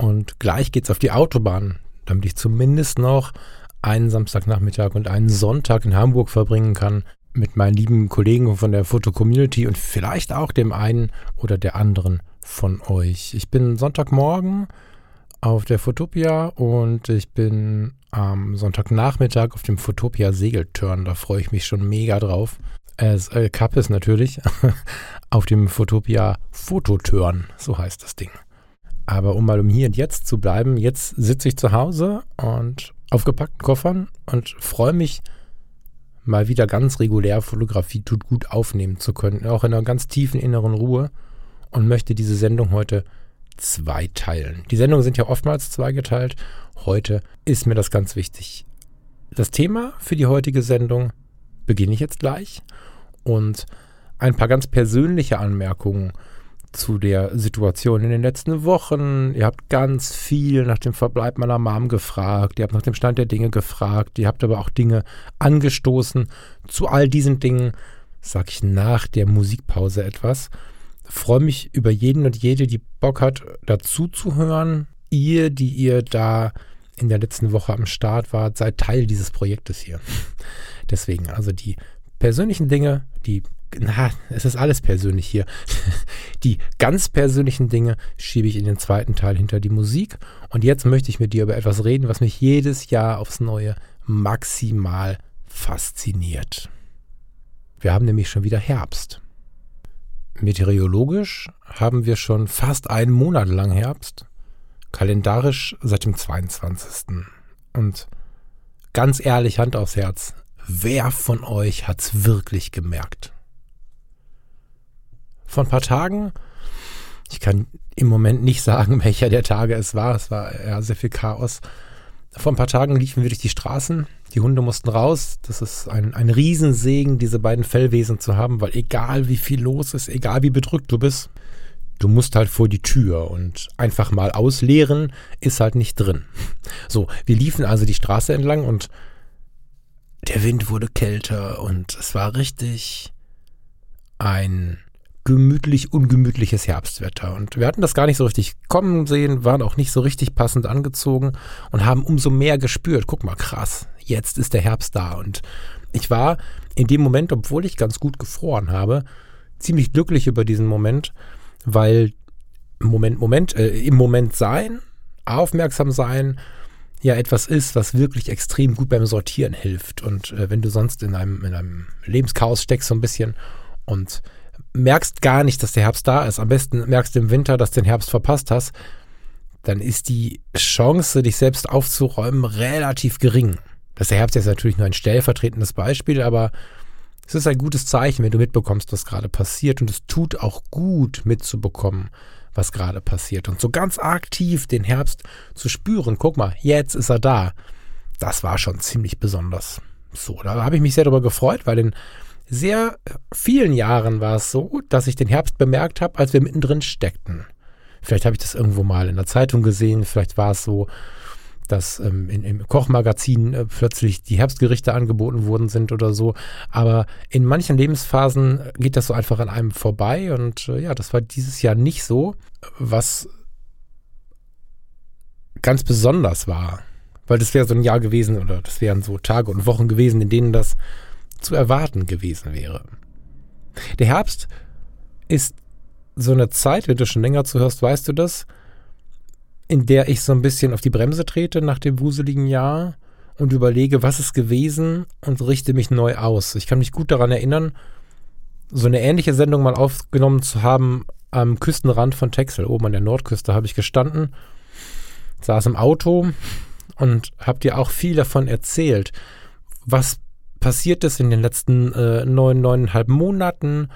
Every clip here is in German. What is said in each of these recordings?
und gleich geht's auf die Autobahn, damit ich zumindest noch einen Samstagnachmittag und einen Sonntag in Hamburg verbringen kann mit meinen lieben Kollegen von der Foto-Community und vielleicht auch dem einen oder der anderen von euch. Ich bin Sonntagmorgen auf der Fotopia und ich bin am Sonntagnachmittag auf dem Fotopia Segeltörn. Da freue ich mich schon mega drauf. Es äh, Kappes natürlich auf dem Fotopia Fototörn, so heißt das Ding. Aber um mal um hier und jetzt zu bleiben, jetzt sitze ich zu Hause und auf gepackten Koffern und freue mich, mal wieder ganz regulär Fotografie tut gut aufnehmen zu können, auch in einer ganz tiefen inneren Ruhe und möchte diese Sendung heute zweiteilen. Die Sendungen sind ja oftmals zweigeteilt. Heute ist mir das ganz wichtig. Das Thema für die heutige Sendung beginne ich jetzt gleich und ein paar ganz persönliche Anmerkungen zu der Situation in den letzten Wochen. Ihr habt ganz viel nach dem Verbleib meiner Mom gefragt. Ihr habt nach dem Stand der Dinge gefragt. Ihr habt aber auch Dinge angestoßen. Zu all diesen Dingen sage ich nach der Musikpause etwas. Freue mich über jeden und jede, die Bock hat, dazu zu hören. Ihr, die ihr da in der letzten Woche am Start wart, seid Teil dieses Projektes hier. Deswegen, also die persönlichen Dinge, die na, es ist alles persönlich hier. Die ganz persönlichen Dinge schiebe ich in den zweiten Teil hinter die Musik. Und jetzt möchte ich mit dir über etwas reden, was mich jedes Jahr aufs Neue maximal fasziniert. Wir haben nämlich schon wieder Herbst. Meteorologisch haben wir schon fast einen Monat lang Herbst, kalendarisch seit dem 22. Und ganz ehrlich, Hand aufs Herz, wer von euch hat's wirklich gemerkt? vor ein paar Tagen. Ich kann im Moment nicht sagen, welcher der Tage es war. Es war ja sehr viel Chaos. Vor ein paar Tagen liefen wir durch die Straßen. Die Hunde mussten raus. Das ist ein, ein Riesensegen, diese beiden Fellwesen zu haben, weil egal wie viel los ist, egal wie bedrückt du bist, du musst halt vor die Tür und einfach mal ausleeren ist halt nicht drin. So, wir liefen also die Straße entlang und der Wind wurde kälter und es war richtig ein gemütlich ungemütliches Herbstwetter. Und wir hatten das gar nicht so richtig kommen sehen, waren auch nicht so richtig passend angezogen und haben umso mehr gespürt. Guck mal, krass, jetzt ist der Herbst da. Und ich war in dem Moment, obwohl ich ganz gut gefroren habe, ziemlich glücklich über diesen Moment, weil Moment, Moment, äh, im Moment sein, aufmerksam sein, ja etwas ist, was wirklich extrem gut beim Sortieren hilft. Und äh, wenn du sonst in einem, in einem Lebenschaos steckst so ein bisschen und merkst gar nicht, dass der Herbst da ist. Am besten merkst du im Winter, dass du den Herbst verpasst hast. Dann ist die Chance, dich selbst aufzuräumen, relativ gering. Das der Herbst ist natürlich nur ein stellvertretendes Beispiel, aber es ist ein gutes Zeichen, wenn du mitbekommst, was gerade passiert. Und es tut auch gut, mitzubekommen, was gerade passiert. Und so ganz aktiv den Herbst zu spüren, guck mal, jetzt ist er da. Das war schon ziemlich besonders. So, da habe ich mich sehr darüber gefreut, weil in sehr vielen Jahren war es so, dass ich den Herbst bemerkt habe, als wir mittendrin steckten. Vielleicht habe ich das irgendwo mal in der Zeitung gesehen, vielleicht war es so, dass ähm, in, im Kochmagazin äh, plötzlich die Herbstgerichte angeboten worden sind oder so. Aber in manchen Lebensphasen geht das so einfach an einem vorbei und äh, ja, das war dieses Jahr nicht so, was ganz besonders war. Weil das wäre so ein Jahr gewesen oder das wären so Tage und Wochen gewesen, in denen das zu erwarten gewesen wäre. Der Herbst ist so eine Zeit, wenn du schon länger zuhörst, weißt du das, in der ich so ein bisschen auf die Bremse trete nach dem wuseligen Jahr und überlege, was ist gewesen und richte mich neu aus. Ich kann mich gut daran erinnern, so eine ähnliche Sendung mal aufgenommen zu haben am Küstenrand von Texel, oben an der Nordküste habe ich gestanden, saß im Auto und habe dir auch viel davon erzählt, was passiert ist in den letzten äh, neun, neuneinhalb Monaten,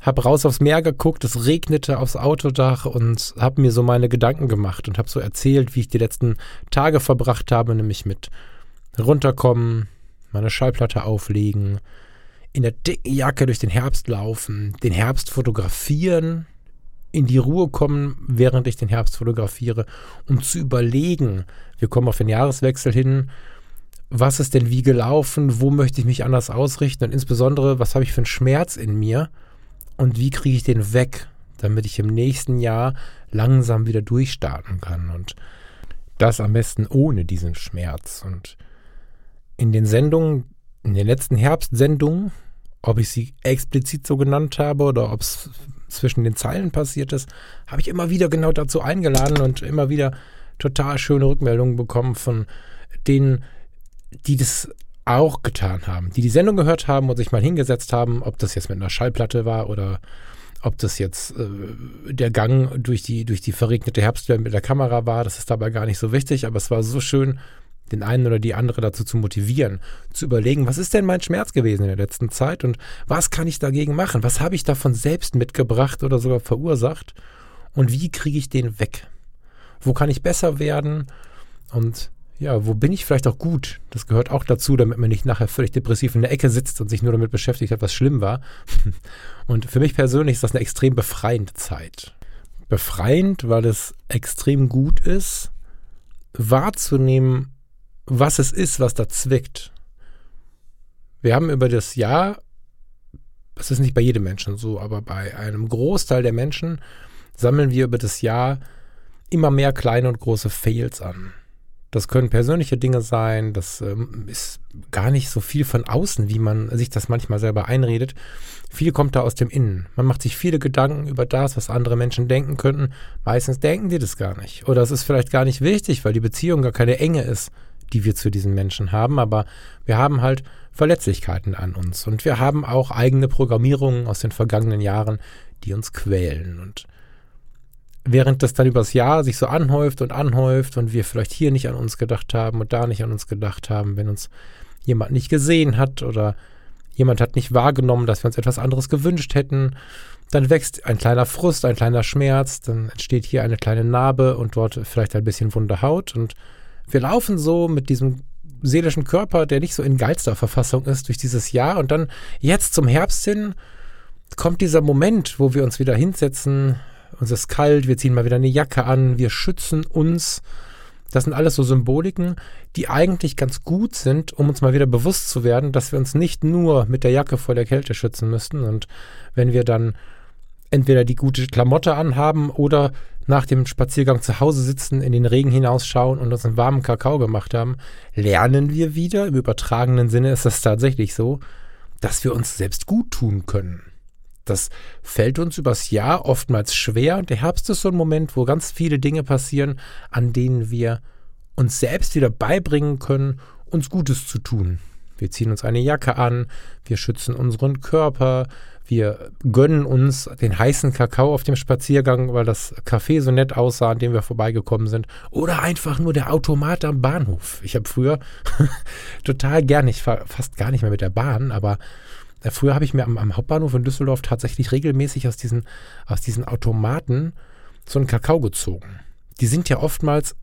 habe raus aufs Meer geguckt, es regnete aufs Autodach und habe mir so meine Gedanken gemacht und habe so erzählt, wie ich die letzten Tage verbracht habe, nämlich mit runterkommen, meine Schallplatte auflegen, in der dicken Jacke durch den Herbst laufen, den Herbst fotografieren, in die Ruhe kommen, während ich den Herbst fotografiere, um zu überlegen, wir kommen auf den Jahreswechsel hin, was ist denn wie gelaufen, wo möchte ich mich anders ausrichten und insbesondere, was habe ich für einen Schmerz in mir und wie kriege ich den weg, damit ich im nächsten Jahr langsam wieder durchstarten kann und das am besten ohne diesen Schmerz. Und in den Sendungen, in den letzten Herbstsendungen, ob ich sie explizit so genannt habe oder ob es zwischen den Zeilen passiert ist, habe ich immer wieder genau dazu eingeladen und immer wieder total schöne Rückmeldungen bekommen von denen, die das auch getan haben, die die Sendung gehört haben und sich mal hingesetzt haben, ob das jetzt mit einer Schallplatte war oder ob das jetzt äh, der Gang durch die, durch die verregnete Herbstwelt mit der Kamera war, das ist dabei gar nicht so wichtig, aber es war so schön, den einen oder die andere dazu zu motivieren, zu überlegen, was ist denn mein Schmerz gewesen in der letzten Zeit und was kann ich dagegen machen? Was habe ich davon selbst mitgebracht oder sogar verursacht? Und wie kriege ich den weg? Wo kann ich besser werden? Und ja, wo bin ich vielleicht auch gut? Das gehört auch dazu, damit man nicht nachher völlig depressiv in der Ecke sitzt und sich nur damit beschäftigt hat, was schlimm war. Und für mich persönlich ist das eine extrem befreiende Zeit. Befreiend, weil es extrem gut ist, wahrzunehmen, was es ist, was da zwickt. Wir haben über das Jahr, das ist nicht bei jedem Menschen so, aber bei einem Großteil der Menschen sammeln wir über das Jahr immer mehr kleine und große Fails an. Das können persönliche Dinge sein, das ähm, ist gar nicht so viel von außen, wie man sich das manchmal selber einredet. Viel kommt da aus dem Innen. Man macht sich viele Gedanken über das, was andere Menschen denken könnten. Meistens denken die das gar nicht. Oder es ist vielleicht gar nicht wichtig, weil die Beziehung gar keine enge ist die wir zu diesen Menschen haben, aber wir haben halt Verletzlichkeiten an uns und wir haben auch eigene Programmierungen aus den vergangenen Jahren, die uns quälen und während das dann übers Jahr sich so anhäuft und anhäuft und wir vielleicht hier nicht an uns gedacht haben und da nicht an uns gedacht haben, wenn uns jemand nicht gesehen hat oder jemand hat nicht wahrgenommen, dass wir uns etwas anderes gewünscht hätten, dann wächst ein kleiner Frust, ein kleiner Schmerz, dann entsteht hier eine kleine Narbe und dort vielleicht ein bisschen wunde Haut und wir laufen so mit diesem seelischen Körper, der nicht so in geilster Verfassung ist, durch dieses Jahr und dann jetzt zum Herbst hin kommt dieser Moment, wo wir uns wieder hinsetzen, uns ist kalt, wir ziehen mal wieder eine Jacke an, wir schützen uns. Das sind alles so Symboliken, die eigentlich ganz gut sind, um uns mal wieder bewusst zu werden, dass wir uns nicht nur mit der Jacke vor der Kälte schützen müssten. Und wenn wir dann entweder die gute Klamotte anhaben oder nach dem Spaziergang zu Hause sitzen, in den Regen hinausschauen und uns einen warmen Kakao gemacht haben, lernen wir wieder, im übertragenen Sinne ist das tatsächlich so, dass wir uns selbst gut tun können. Das fällt uns übers Jahr oftmals schwer und der Herbst ist so ein Moment, wo ganz viele Dinge passieren, an denen wir uns selbst wieder beibringen können, uns Gutes zu tun. Wir ziehen uns eine Jacke an, wir schützen unseren Körper, wir gönnen uns den heißen Kakao auf dem Spaziergang, weil das Café so nett aussah, an dem wir vorbeigekommen sind. Oder einfach nur der Automat am Bahnhof. Ich habe früher total gern, ich fahre fast gar nicht mehr mit der Bahn, aber früher habe ich mir am, am, Hauptbahnhof in Düsseldorf tatsächlich regelmäßig aus diesen, aus diesen Automaten so einen Kakao gezogen. Die sind ja oftmals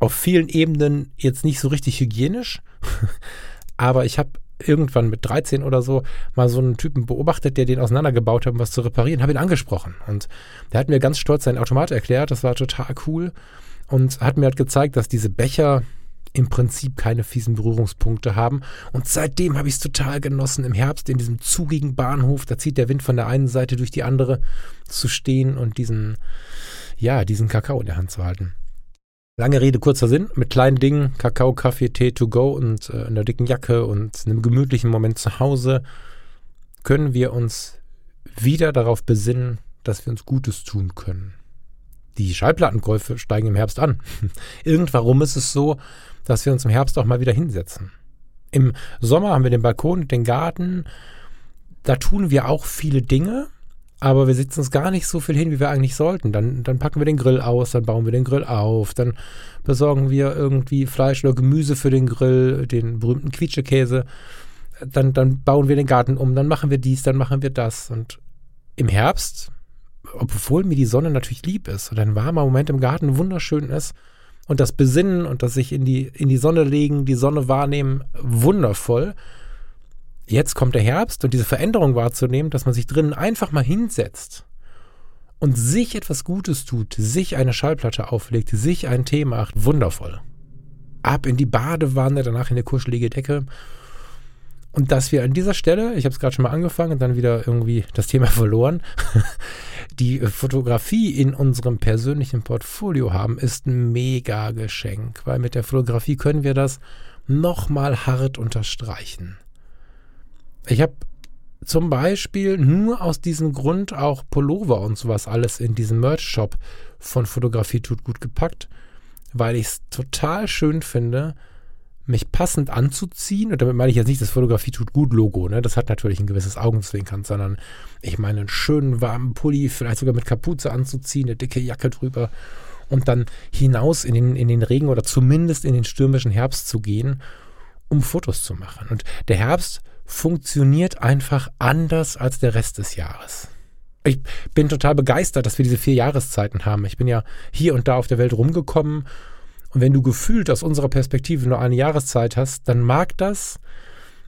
auf vielen Ebenen jetzt nicht so richtig hygienisch, aber ich habe irgendwann mit 13 oder so mal so einen Typen beobachtet, der den auseinandergebaut hat, um was zu reparieren, habe ihn angesprochen. Und der hat mir ganz stolz seinen Automat erklärt, das war total cool. Und hat mir halt gezeigt, dass diese Becher im Prinzip keine fiesen Berührungspunkte haben. Und seitdem habe ich es total genossen, im Herbst in diesem zugigen Bahnhof, da zieht der Wind von der einen Seite durch die andere, zu stehen und diesen, ja, diesen Kakao in der Hand zu halten. Lange Rede, kurzer Sinn. Mit kleinen Dingen, Kakao, Kaffee, Tee to go und äh, einer dicken Jacke und einem gemütlichen Moment zu Hause können wir uns wieder darauf besinnen, dass wir uns Gutes tun können. Die Schallplattenkäufe steigen im Herbst an. Irgendwarum ist es so, dass wir uns im Herbst auch mal wieder hinsetzen. Im Sommer haben wir den Balkon, den Garten. Da tun wir auch viele Dinge, aber wir sitzen uns gar nicht so viel hin, wie wir eigentlich sollten. Dann, dann packen wir den Grill aus, dann bauen wir den Grill auf, dann besorgen wir irgendwie Fleisch oder Gemüse für den Grill, den berühmten Quietschekäse. Dann, dann bauen wir den Garten um, dann machen wir dies, dann machen wir das. Und im Herbst, obwohl mir die Sonne natürlich lieb ist und ein warmer Moment im Garten wunderschön ist und das Besinnen und das sich in die, in die Sonne legen, die Sonne wahrnehmen, wundervoll. Jetzt kommt der Herbst und diese Veränderung wahrzunehmen, dass man sich drinnen einfach mal hinsetzt und sich etwas Gutes tut, sich eine Schallplatte auflegt, sich ein Tee macht, wundervoll. Ab in die Badewanne, danach in eine kuschelige Decke. Und dass wir an dieser Stelle, ich habe es gerade schon mal angefangen und dann wieder irgendwie das Thema verloren, die Fotografie in unserem persönlichen Portfolio haben, ist ein mega Geschenk, weil mit der Fotografie können wir das nochmal hart unterstreichen. Ich habe zum Beispiel nur aus diesem Grund auch Pullover und sowas alles in diesen Merch-Shop von Fotografie tut gut gepackt, weil ich es total schön finde, mich passend anzuziehen. Und damit meine ich jetzt nicht das Fotografie tut gut Logo, ne? Das hat natürlich ein gewisses Augenzwinkern, sondern ich meine einen schönen warmen Pulli, vielleicht sogar mit Kapuze anzuziehen, eine dicke Jacke drüber und dann hinaus in den, in den Regen oder zumindest in den stürmischen Herbst zu gehen, um Fotos zu machen. Und der Herbst funktioniert einfach anders als der Rest des Jahres. Ich bin total begeistert, dass wir diese vier Jahreszeiten haben. Ich bin ja hier und da auf der Welt rumgekommen. Und wenn du gefühlt aus unserer Perspektive nur eine Jahreszeit hast, dann mag das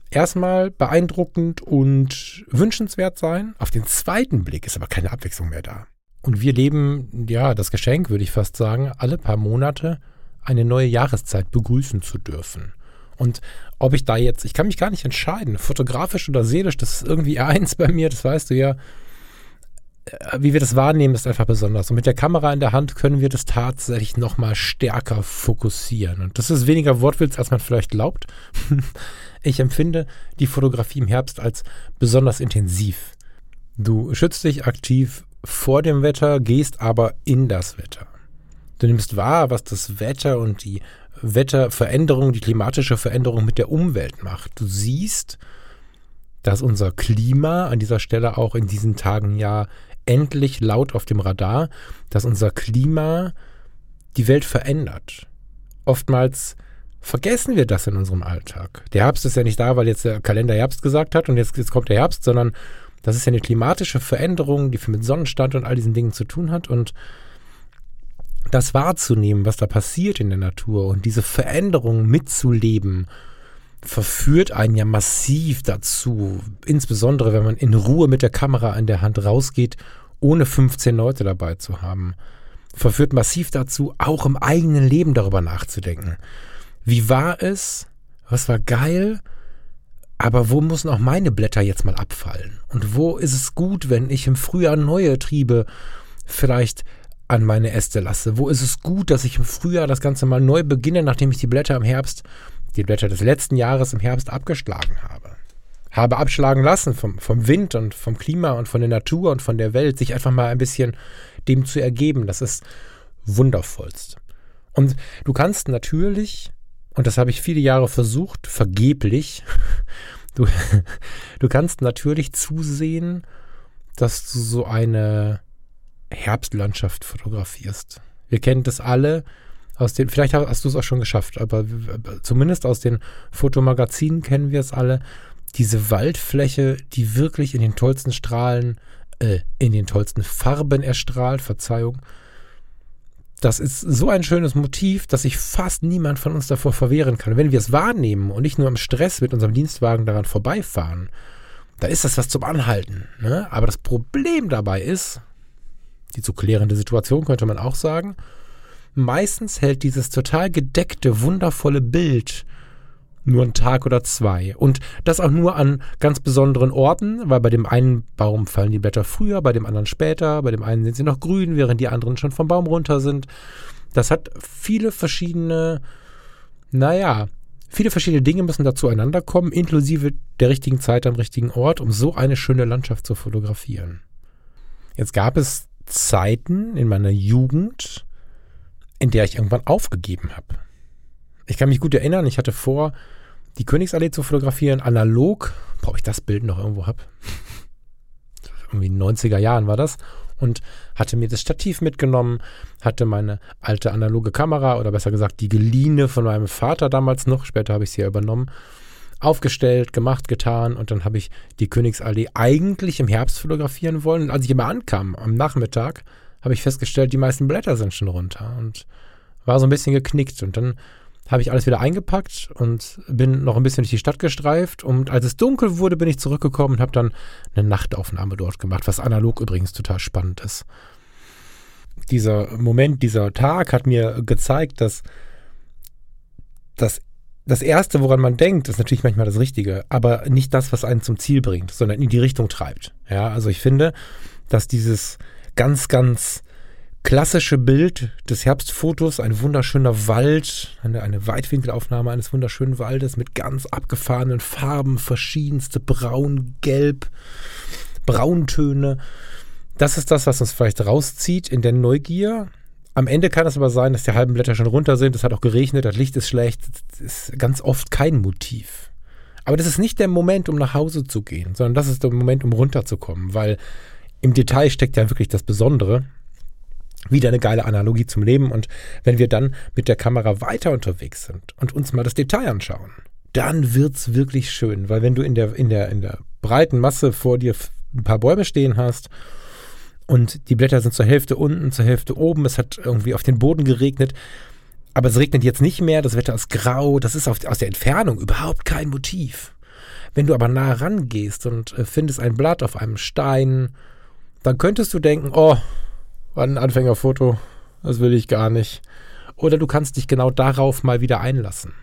erstmal beeindruckend und wünschenswert sein. Auf den zweiten Blick ist aber keine Abwechslung mehr da. Und wir leben, ja, das Geschenk, würde ich fast sagen, alle paar Monate eine neue Jahreszeit begrüßen zu dürfen. Und ob ich da jetzt, ich kann mich gar nicht entscheiden, fotografisch oder seelisch, das ist irgendwie eins bei mir, das weißt du ja. Äh, wie wir das wahrnehmen, ist einfach besonders. Und mit der Kamera in der Hand können wir das tatsächlich nochmal stärker fokussieren. Und das ist weniger Wortwitz, als man vielleicht glaubt. Ich empfinde die Fotografie im Herbst als besonders intensiv. Du schützt dich aktiv vor dem Wetter, gehst aber in das Wetter. Du nimmst wahr, was das Wetter und die Wetterveränderung, die klimatische Veränderung mit der Umwelt macht. Du siehst, dass unser Klima an dieser Stelle auch in diesen Tagen ja endlich laut auf dem Radar, dass unser Klima die Welt verändert. Oftmals vergessen wir das in unserem Alltag. Der Herbst ist ja nicht da, weil jetzt der Kalender Herbst gesagt hat und jetzt, jetzt kommt der Herbst, sondern das ist ja eine klimatische Veränderung, die mit Sonnenstand und all diesen Dingen zu tun hat und das wahrzunehmen, was da passiert in der Natur und diese Veränderung mitzuleben, verführt einen ja massiv dazu, insbesondere wenn man in Ruhe mit der Kamera in der Hand rausgeht, ohne 15 Leute dabei zu haben. Verführt massiv dazu, auch im eigenen Leben darüber nachzudenken. Wie war es? Was war geil? Aber wo müssen auch meine Blätter jetzt mal abfallen? Und wo ist es gut, wenn ich im Frühjahr neue Triebe vielleicht an meine Äste lasse? Wo ist es gut, dass ich im Frühjahr das Ganze mal neu beginne, nachdem ich die Blätter im Herbst, die Blätter des letzten Jahres im Herbst abgeschlagen habe? Habe abschlagen lassen vom, vom Wind und vom Klima und von der Natur und von der Welt, sich einfach mal ein bisschen dem zu ergeben. Das ist wundervollst. Und du kannst natürlich, und das habe ich viele Jahre versucht, vergeblich, du, du kannst natürlich zusehen, dass du so eine Herbstlandschaft fotografierst. Wir kennen das alle aus den, vielleicht hast du es auch schon geschafft, aber zumindest aus den Fotomagazinen kennen wir es alle. Diese Waldfläche, die wirklich in den tollsten Strahlen, äh, in den tollsten Farben erstrahlt, Verzeihung. Das ist so ein schönes Motiv, dass sich fast niemand von uns davor verwehren kann. Wenn wir es wahrnehmen und nicht nur im Stress mit unserem Dienstwagen daran vorbeifahren, da ist das was zum Anhalten. Ne? Aber das Problem dabei ist, die zu klärende Situation, könnte man auch sagen. Meistens hält dieses total gedeckte, wundervolle Bild nur einen Tag oder zwei. Und das auch nur an ganz besonderen Orten, weil bei dem einen Baum fallen die Blätter früher, bei dem anderen später, bei dem einen sind sie noch grün, während die anderen schon vom Baum runter sind. Das hat viele verschiedene, naja, viele verschiedene Dinge müssen da zueinander kommen, inklusive der richtigen Zeit am richtigen Ort, um so eine schöne Landschaft zu fotografieren. Jetzt gab es Zeiten in meiner Jugend, in der ich irgendwann aufgegeben habe. Ich kann mich gut erinnern, ich hatte vor, die Königsallee zu fotografieren, analog, ob ich das Bild noch irgendwo habe. Irgendwie in den 90er Jahren war das. Und hatte mir das Stativ mitgenommen, hatte meine alte analoge Kamera oder besser gesagt die geliehene von meinem Vater damals noch, später habe ich sie ja übernommen, aufgestellt, gemacht, getan und dann habe ich die Königsallee eigentlich im Herbst fotografieren wollen. Und als ich immer ankam am Nachmittag, habe ich festgestellt, die meisten Blätter sind schon runter und war so ein bisschen geknickt. Und dann habe ich alles wieder eingepackt und bin noch ein bisschen durch die Stadt gestreift. Und als es dunkel wurde, bin ich zurückgekommen und habe dann eine Nachtaufnahme dort gemacht, was analog übrigens total spannend ist. Dieser Moment, dieser Tag hat mir gezeigt, dass das, das Erste, woran man denkt, ist natürlich manchmal das Richtige, aber nicht das, was einen zum Ziel bringt, sondern in die Richtung treibt. Ja, also ich finde, dass dieses ganz, ganz klassische Bild des Herbstfotos, ein wunderschöner Wald, eine, eine Weitwinkelaufnahme eines wunderschönen Waldes mit ganz abgefahrenen Farben, verschiedenste Braun, Gelb, Brauntöne. Das ist das, was uns vielleicht rauszieht in der Neugier. Am Ende kann es aber sein, dass die halben Blätter schon runter sind, es hat auch geregnet, das Licht ist schlecht. Das ist ganz oft kein Motiv. Aber das ist nicht der Moment, um nach Hause zu gehen, sondern das ist der Moment, um runterzukommen, weil im Detail steckt ja wirklich das Besondere wieder eine geile Analogie zum Leben. Und wenn wir dann mit der Kamera weiter unterwegs sind und uns mal das Detail anschauen, dann wird's wirklich schön. Weil wenn du in der, in der, in der breiten Masse vor dir ein paar Bäume stehen hast und die Blätter sind zur Hälfte unten, zur Hälfte oben, es hat irgendwie auf den Boden geregnet, aber es regnet jetzt nicht mehr, das Wetter ist grau, das ist auf, aus der Entfernung überhaupt kein Motiv. Wenn du aber nah rangehst und äh, findest ein Blatt auf einem Stein, dann könntest du denken, oh, war ein Anfängerfoto, das will ich gar nicht. Oder du kannst dich genau darauf mal wieder einlassen.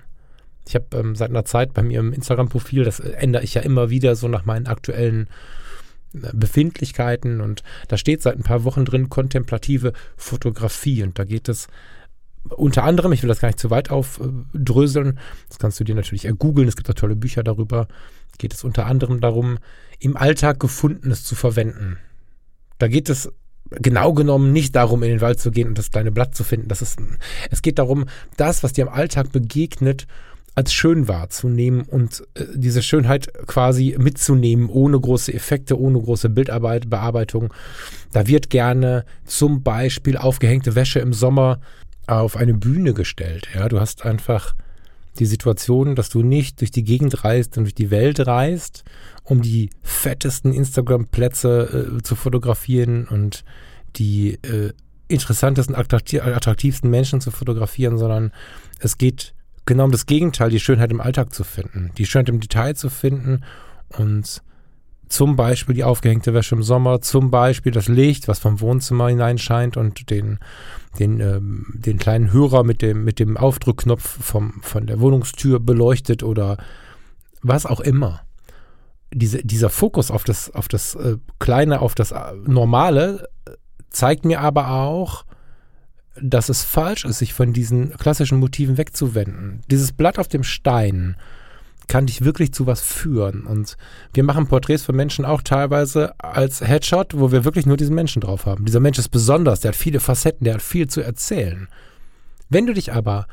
Ich habe ähm, seit einer Zeit bei mir im Instagram-Profil, das ändere ich ja immer wieder so nach meinen aktuellen äh, Befindlichkeiten und da steht seit ein paar Wochen drin kontemplative Fotografie und da geht es unter anderem, ich will das gar nicht zu weit aufdröseln, das kannst du dir natürlich ergoogeln, es gibt da tolle Bücher darüber, geht es unter anderem darum, im Alltag Gefundenes zu verwenden. Da geht es genau genommen nicht darum, in den Wald zu gehen und das kleine Blatt zu finden. Das ist, es geht darum, das, was dir im Alltag begegnet, als schön wahrzunehmen und äh, diese Schönheit quasi mitzunehmen, ohne große Effekte, ohne große Bildarbeit, Bearbeitung. Da wird gerne zum Beispiel aufgehängte Wäsche im Sommer auf eine Bühne gestellt. Ja, du hast einfach die Situation, dass du nicht durch die Gegend reist und durch die Welt reist, um die fettesten Instagram-Plätze äh, zu fotografieren und die äh, interessantesten, attraktivsten Menschen zu fotografieren, sondern es geht genau um das Gegenteil, die Schönheit im Alltag zu finden, die Schönheit im Detail zu finden und zum Beispiel die aufgehängte Wäsche im Sommer, zum Beispiel das Licht, was vom Wohnzimmer hineinscheint und den, den, ähm, den kleinen Hörer mit dem, mit dem Aufdrückknopf vom, von der Wohnungstür beleuchtet oder was auch immer. Diese, dieser Fokus auf das, auf das äh, Kleine, auf das äh, Normale zeigt mir aber auch, dass es falsch ist, sich von diesen klassischen Motiven wegzuwenden. Dieses Blatt auf dem Stein, kann dich wirklich zu was führen. Und wir machen Porträts von Menschen auch teilweise als Headshot, wo wir wirklich nur diesen Menschen drauf haben. Dieser Mensch ist besonders, der hat viele Facetten, der hat viel zu erzählen. Wenn du dich aber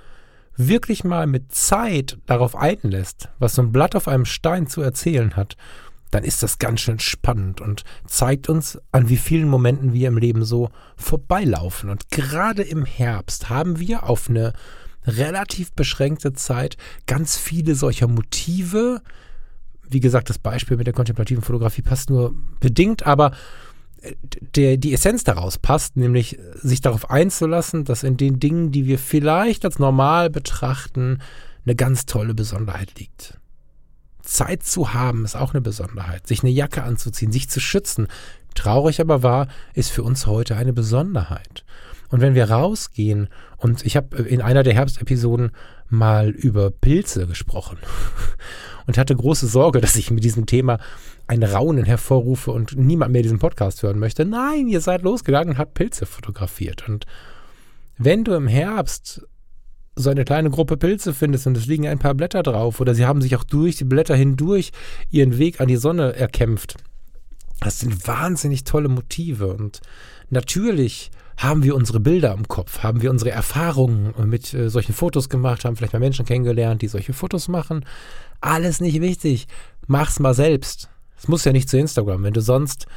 wirklich mal mit Zeit darauf einlässt, was so ein Blatt auf einem Stein zu erzählen hat, dann ist das ganz schön spannend und zeigt uns, an wie vielen Momenten wir im Leben so vorbeilaufen. Und gerade im Herbst haben wir auf eine relativ beschränkte Zeit ganz viele solcher Motive. Wie gesagt, das Beispiel mit der kontemplativen Fotografie passt nur bedingt, aber der, die Essenz daraus passt, nämlich sich darauf einzulassen, dass in den Dingen, die wir vielleicht als normal betrachten, eine ganz tolle Besonderheit liegt. Zeit zu haben ist auch eine Besonderheit. Sich eine Jacke anzuziehen, sich zu schützen. Traurig aber wahr, ist für uns heute eine Besonderheit. Und wenn wir rausgehen, und ich habe in einer der Herbstepisoden mal über Pilze gesprochen und hatte große Sorge, dass ich mit diesem Thema ein Raunen hervorrufe und niemand mehr diesen Podcast hören möchte. Nein, ihr seid losgegangen und habt Pilze fotografiert. Und wenn du im Herbst so eine kleine Gruppe Pilze findest und es liegen ein paar Blätter drauf oder sie haben sich auch durch die Blätter hindurch ihren Weg an die Sonne erkämpft, das sind wahnsinnig tolle Motive und natürlich haben wir unsere Bilder im Kopf, haben wir unsere Erfahrungen mit äh, solchen Fotos gemacht, haben vielleicht mal Menschen kennengelernt, die solche Fotos machen. Alles nicht wichtig. Mach's mal selbst. Es muss ja nicht zu Instagram. Wenn du sonst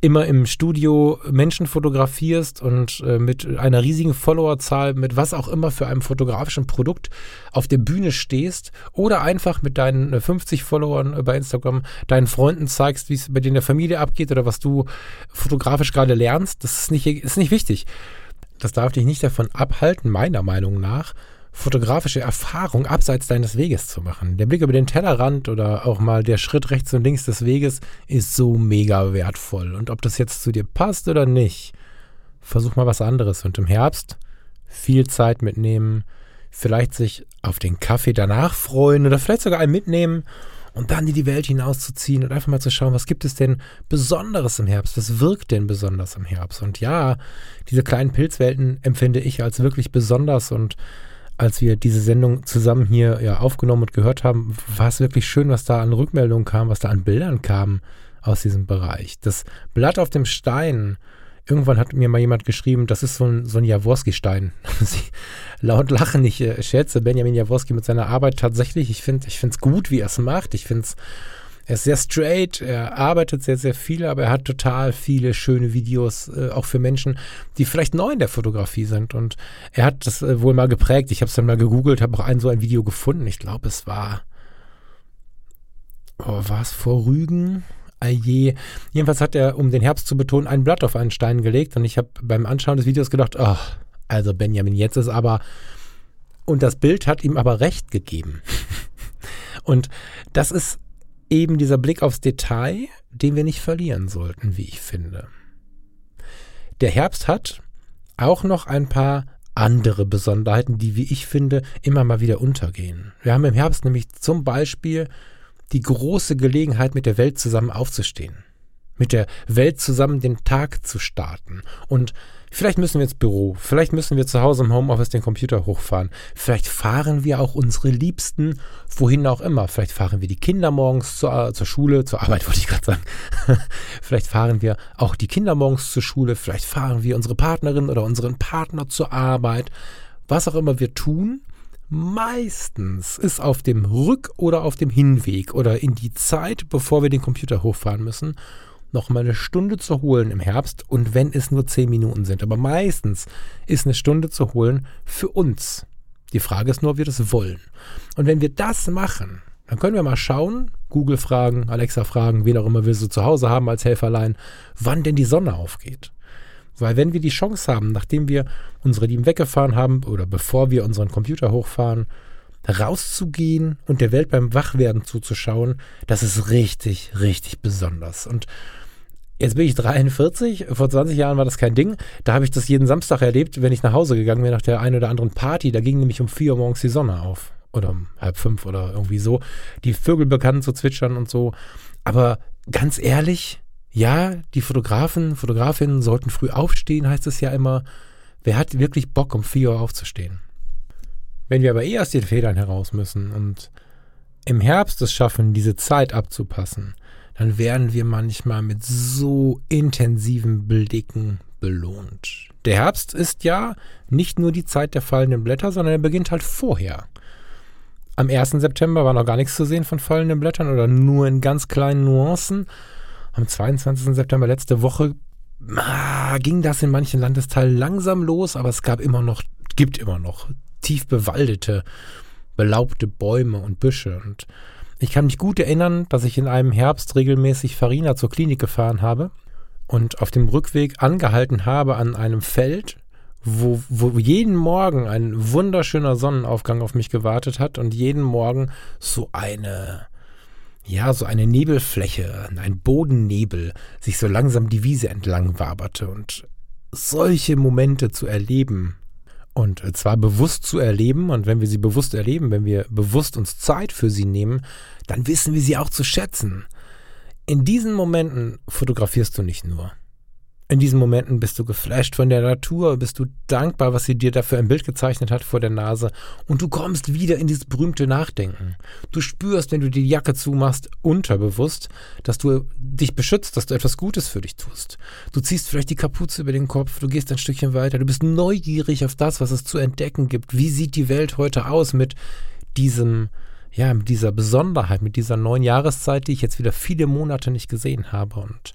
immer im Studio Menschen fotografierst und äh, mit einer riesigen Followerzahl, mit was auch immer für einem fotografischen Produkt auf der Bühne stehst oder einfach mit deinen 50 äh, Followern bei Instagram deinen Freunden zeigst, wie es bei dir in der Familie abgeht oder was du fotografisch gerade lernst, das ist nicht, ist nicht wichtig. Das darf dich nicht davon abhalten, meiner Meinung nach, fotografische Erfahrung abseits deines Weges zu machen. Der Blick über den Tellerrand oder auch mal der Schritt rechts und links des Weges ist so mega wertvoll. Und ob das jetzt zu dir passt oder nicht, versuch mal was anderes. Und im Herbst viel Zeit mitnehmen, vielleicht sich auf den Kaffee danach freuen oder vielleicht sogar einen mitnehmen und dann in die Welt hinauszuziehen und einfach mal zu schauen, was gibt es denn Besonderes im Herbst? Was wirkt denn besonders im Herbst? Und ja, diese kleinen Pilzwelten empfinde ich als wirklich besonders und als wir diese Sendung zusammen hier ja, aufgenommen und gehört haben, war es wirklich schön, was da an Rückmeldungen kam, was da an Bildern kam aus diesem Bereich. Das Blatt auf dem Stein, irgendwann hat mir mal jemand geschrieben, das ist so ein, so ein Jaworski-Stein. laut lachen, ich äh, schätze Benjamin Jaworski mit seiner Arbeit tatsächlich. Ich finde es gut, wie er es macht. Ich finde es er ist sehr straight, er arbeitet sehr, sehr viel, aber er hat total viele schöne Videos, äh, auch für Menschen, die vielleicht neu in der Fotografie sind. Und er hat das äh, wohl mal geprägt. Ich habe es dann mal gegoogelt, habe auch ein so ein Video gefunden. Ich glaube, es war, oh, war es vor Rügen? Aje. Jedenfalls hat er, um den Herbst zu betonen, ein Blatt auf einen Stein gelegt. Und ich habe beim Anschauen des Videos gedacht, oh, also Benjamin, jetzt ist aber, und das Bild hat ihm aber recht gegeben. und das ist eben dieser Blick aufs Detail, den wir nicht verlieren sollten, wie ich finde. Der Herbst hat auch noch ein paar andere Besonderheiten, die, wie ich finde, immer mal wieder untergehen. Wir haben im Herbst nämlich zum Beispiel die große Gelegenheit, mit der Welt zusammen aufzustehen, mit der Welt zusammen den Tag zu starten und Vielleicht müssen wir ins Büro, vielleicht müssen wir zu Hause im Homeoffice den Computer hochfahren, vielleicht fahren wir auch unsere Liebsten, wohin auch immer. Vielleicht fahren wir die Kinder morgens zur, äh, zur Schule, zur Arbeit wollte ich gerade sagen. vielleicht fahren wir auch die Kinder morgens zur Schule, vielleicht fahren wir unsere Partnerin oder unseren Partner zur Arbeit. Was auch immer wir tun, meistens ist auf dem Rück- oder auf dem Hinweg oder in die Zeit, bevor wir den Computer hochfahren müssen, noch mal eine Stunde zu holen im Herbst und wenn es nur zehn Minuten sind. Aber meistens ist eine Stunde zu holen für uns. Die Frage ist nur, ob wir das wollen. Und wenn wir das machen, dann können wir mal schauen, Google fragen, Alexa fragen, wen auch immer wir so zu Hause haben als Helferlein, wann denn die Sonne aufgeht. Weil wenn wir die Chance haben, nachdem wir unsere Lieben weggefahren haben oder bevor wir unseren Computer hochfahren, rauszugehen und der Welt beim Wachwerden zuzuschauen, das ist richtig, richtig besonders. Und Jetzt bin ich 43, vor 20 Jahren war das kein Ding. Da habe ich das jeden Samstag erlebt, wenn ich nach Hause gegangen bin nach der einen oder anderen Party. Da ging nämlich um 4 Uhr morgens die Sonne auf. Oder um halb fünf oder irgendwie so. Die Vögel bekannten zu zwitschern und so. Aber ganz ehrlich, ja, die Fotografen, Fotografinnen sollten früh aufstehen, heißt es ja immer. Wer hat wirklich Bock, um 4 Uhr aufzustehen? Wenn wir aber eh aus den Federn heraus müssen und im Herbst es schaffen, diese Zeit abzupassen, dann werden wir manchmal mit so intensiven Blicken belohnt. Der Herbst ist ja nicht nur die Zeit der fallenden Blätter, sondern er beginnt halt vorher. Am 1. September war noch gar nichts zu sehen von fallenden Blättern oder nur in ganz kleinen Nuancen. Am 22. September letzte Woche ah, ging das in manchen Landesteilen langsam los, aber es gab immer noch, gibt immer noch tief bewaldete, belaubte Bäume und Büsche. Und ich kann mich gut erinnern, dass ich in einem Herbst regelmäßig Farina zur Klinik gefahren habe und auf dem Rückweg angehalten habe an einem Feld, wo, wo jeden Morgen ein wunderschöner Sonnenaufgang auf mich gewartet hat und jeden Morgen so eine, ja, so eine Nebelfläche, ein Bodennebel sich so langsam die Wiese entlang waberte und solche Momente zu erleben, und zwar bewusst zu erleben. Und wenn wir sie bewusst erleben, wenn wir bewusst uns Zeit für sie nehmen, dann wissen wir sie auch zu schätzen. In diesen Momenten fotografierst du nicht nur. In diesen Momenten bist du geflasht von der Natur, bist du dankbar, was sie dir dafür ein Bild gezeichnet hat vor der Nase und du kommst wieder in dieses berühmte Nachdenken. Du spürst, wenn du die Jacke zumachst, unterbewusst, dass du dich beschützt, dass du etwas Gutes für dich tust. Du ziehst vielleicht die Kapuze über den Kopf, du gehst ein Stückchen weiter, du bist neugierig auf das, was es zu entdecken gibt. Wie sieht die Welt heute aus mit diesem, ja, mit dieser Besonderheit, mit dieser neuen Jahreszeit, die ich jetzt wieder viele Monate nicht gesehen habe und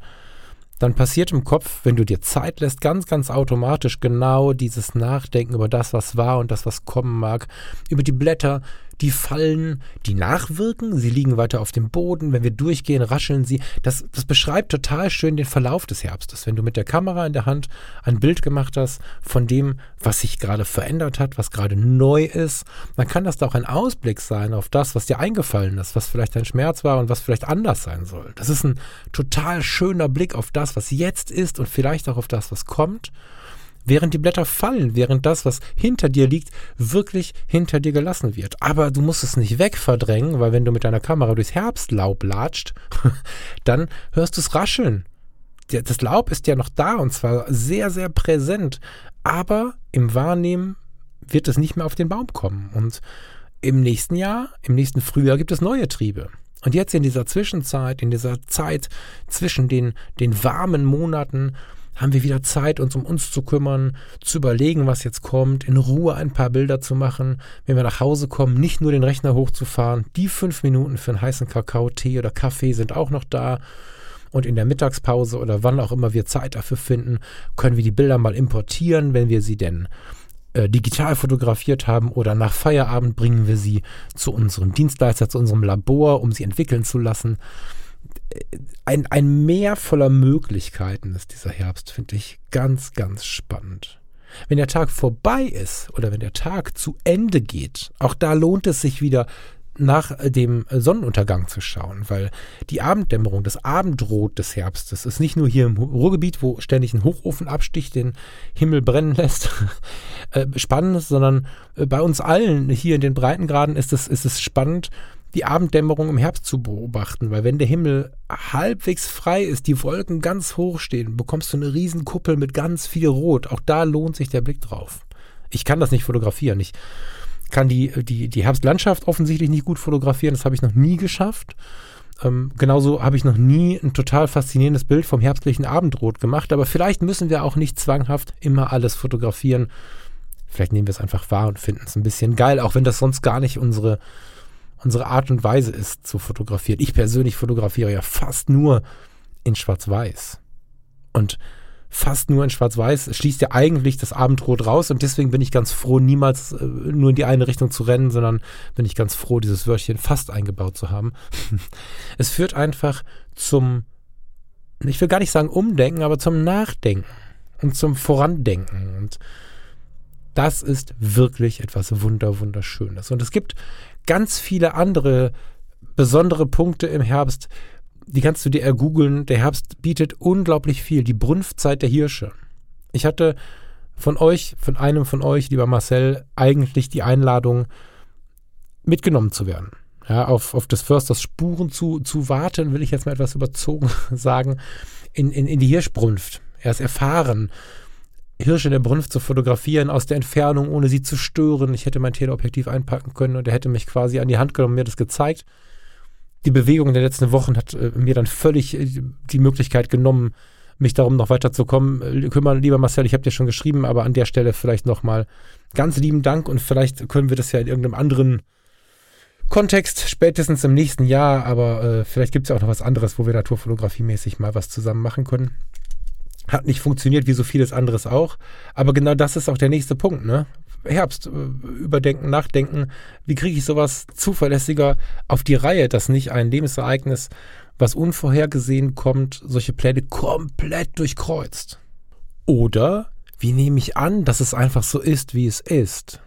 dann passiert im Kopf, wenn du dir Zeit lässt, ganz, ganz automatisch genau dieses Nachdenken über das, was war und das, was kommen mag, über die Blätter, die fallen, die nachwirken, sie liegen weiter auf dem Boden, wenn wir durchgehen, rascheln sie. Das, das beschreibt total schön den Verlauf des Herbstes. Wenn du mit der Kamera in der Hand ein Bild gemacht hast von dem, was sich gerade verändert hat, was gerade neu ist, dann kann das doch ein Ausblick sein auf das, was dir eingefallen ist, was vielleicht dein Schmerz war und was vielleicht anders sein soll. Das ist ein total schöner Blick auf das, was jetzt ist und vielleicht auch auf das, was kommt während die Blätter fallen, während das, was hinter dir liegt, wirklich hinter dir gelassen wird. Aber du musst es nicht wegverdrängen, weil wenn du mit deiner Kamera durchs Herbstlaub latscht, dann hörst du es rascheln. Das Laub ist ja noch da und zwar sehr, sehr präsent, aber im Wahrnehmen wird es nicht mehr auf den Baum kommen. Und im nächsten Jahr, im nächsten Frühjahr gibt es neue Triebe. Und jetzt in dieser Zwischenzeit, in dieser Zeit zwischen den, den warmen Monaten, haben wir wieder Zeit, uns um uns zu kümmern, zu überlegen, was jetzt kommt, in Ruhe ein paar Bilder zu machen, wenn wir nach Hause kommen, nicht nur den Rechner hochzufahren. Die fünf Minuten für einen heißen Kakao, Tee oder Kaffee sind auch noch da. Und in der Mittagspause oder wann auch immer wir Zeit dafür finden, können wir die Bilder mal importieren, wenn wir sie denn äh, digital fotografiert haben oder nach Feierabend bringen wir sie zu unserem Dienstleister, zu unserem Labor, um sie entwickeln zu lassen ein, ein Meer voller Möglichkeiten ist dieser Herbst, finde ich ganz, ganz spannend. Wenn der Tag vorbei ist oder wenn der Tag zu Ende geht, auch da lohnt es sich wieder nach dem Sonnenuntergang zu schauen, weil die Abenddämmerung, das Abendrot des Herbstes ist nicht nur hier im Ruhrgebiet, wo ständig ein Hochofenabstich den Himmel brennen lässt, äh, spannend, sondern äh, bei uns allen hier in den Breitengraden ist es, ist es spannend, die Abenddämmerung im Herbst zu beobachten, weil wenn der Himmel halbwegs frei ist, die Wolken ganz hoch stehen, bekommst du eine Riesenkuppel mit ganz viel Rot. Auch da lohnt sich der Blick drauf. Ich kann das nicht fotografieren. Ich kann die, die, die Herbstlandschaft offensichtlich nicht gut fotografieren. Das habe ich noch nie geschafft. Ähm, genauso habe ich noch nie ein total faszinierendes Bild vom herbstlichen Abendrot gemacht. Aber vielleicht müssen wir auch nicht zwanghaft immer alles fotografieren. Vielleicht nehmen wir es einfach wahr und finden es ein bisschen geil, auch wenn das sonst gar nicht unsere unsere Art und Weise ist zu fotografieren. Ich persönlich fotografiere ja fast nur in Schwarz-Weiß. Und fast nur in Schwarz-Weiß schließt ja eigentlich das Abendrot raus und deswegen bin ich ganz froh, niemals äh, nur in die eine Richtung zu rennen, sondern bin ich ganz froh, dieses Wörtchen fast eingebaut zu haben. es führt einfach zum, ich will gar nicht sagen Umdenken, aber zum Nachdenken und zum Vorandenken und das ist wirklich etwas wunder wunderschönes. Und es gibt ganz viele andere besondere Punkte im Herbst, die kannst du dir ergoogeln. Der Herbst bietet unglaublich viel. Die Brunftzeit der Hirsche. Ich hatte von euch, von einem von euch, lieber Marcel, eigentlich die Einladung, mitgenommen zu werden. Ja, auf, auf des Försters Spuren zu, zu warten, will ich jetzt mal etwas überzogen sagen, in, in, in die Hirschbrunft. Er ist erfahren Hirsche in der Brunft zu fotografieren aus der Entfernung, ohne sie zu stören. Ich hätte mein Teleobjektiv einpacken können und er hätte mich quasi an die Hand genommen und mir das gezeigt. Die Bewegung der letzten Wochen hat äh, mir dann völlig äh, die Möglichkeit genommen, mich darum noch weiter zu kommen. Äh, kümmern, lieber Marcel, ich habe dir schon geschrieben, aber an der Stelle vielleicht nochmal ganz lieben Dank und vielleicht können wir das ja in irgendeinem anderen Kontext spätestens im nächsten Jahr, aber äh, vielleicht gibt es ja auch noch was anderes, wo wir naturfotografiemäßig mal was zusammen machen können. Hat nicht funktioniert, wie so vieles anderes auch. Aber genau das ist auch der nächste Punkt, ne? Herbst, äh, überdenken, nachdenken. Wie kriege ich sowas zuverlässiger auf die Reihe, dass nicht ein Lebensereignis, was unvorhergesehen kommt, solche Pläne komplett durchkreuzt? Oder wie nehme ich an, dass es einfach so ist, wie es ist?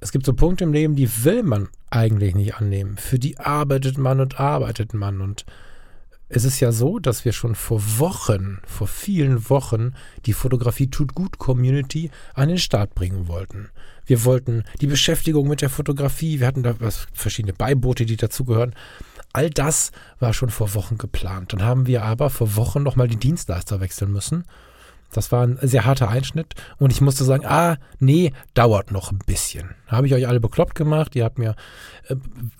Es gibt so Punkte im Leben, die will man eigentlich nicht annehmen. Für die arbeitet man und arbeitet man und es ist ja so, dass wir schon vor Wochen, vor vielen Wochen, die Fotografie tut gut Community an den Start bringen wollten. Wir wollten die Beschäftigung mit der Fotografie, wir hatten da was, verschiedene Beiboote, die dazugehören. All das war schon vor Wochen geplant. Dann haben wir aber vor Wochen nochmal die Dienstleister wechseln müssen das war ein sehr harter Einschnitt und ich musste sagen, ah, nee, dauert noch ein bisschen. Da habe ich euch alle bekloppt gemacht. Ihr habt mir äh,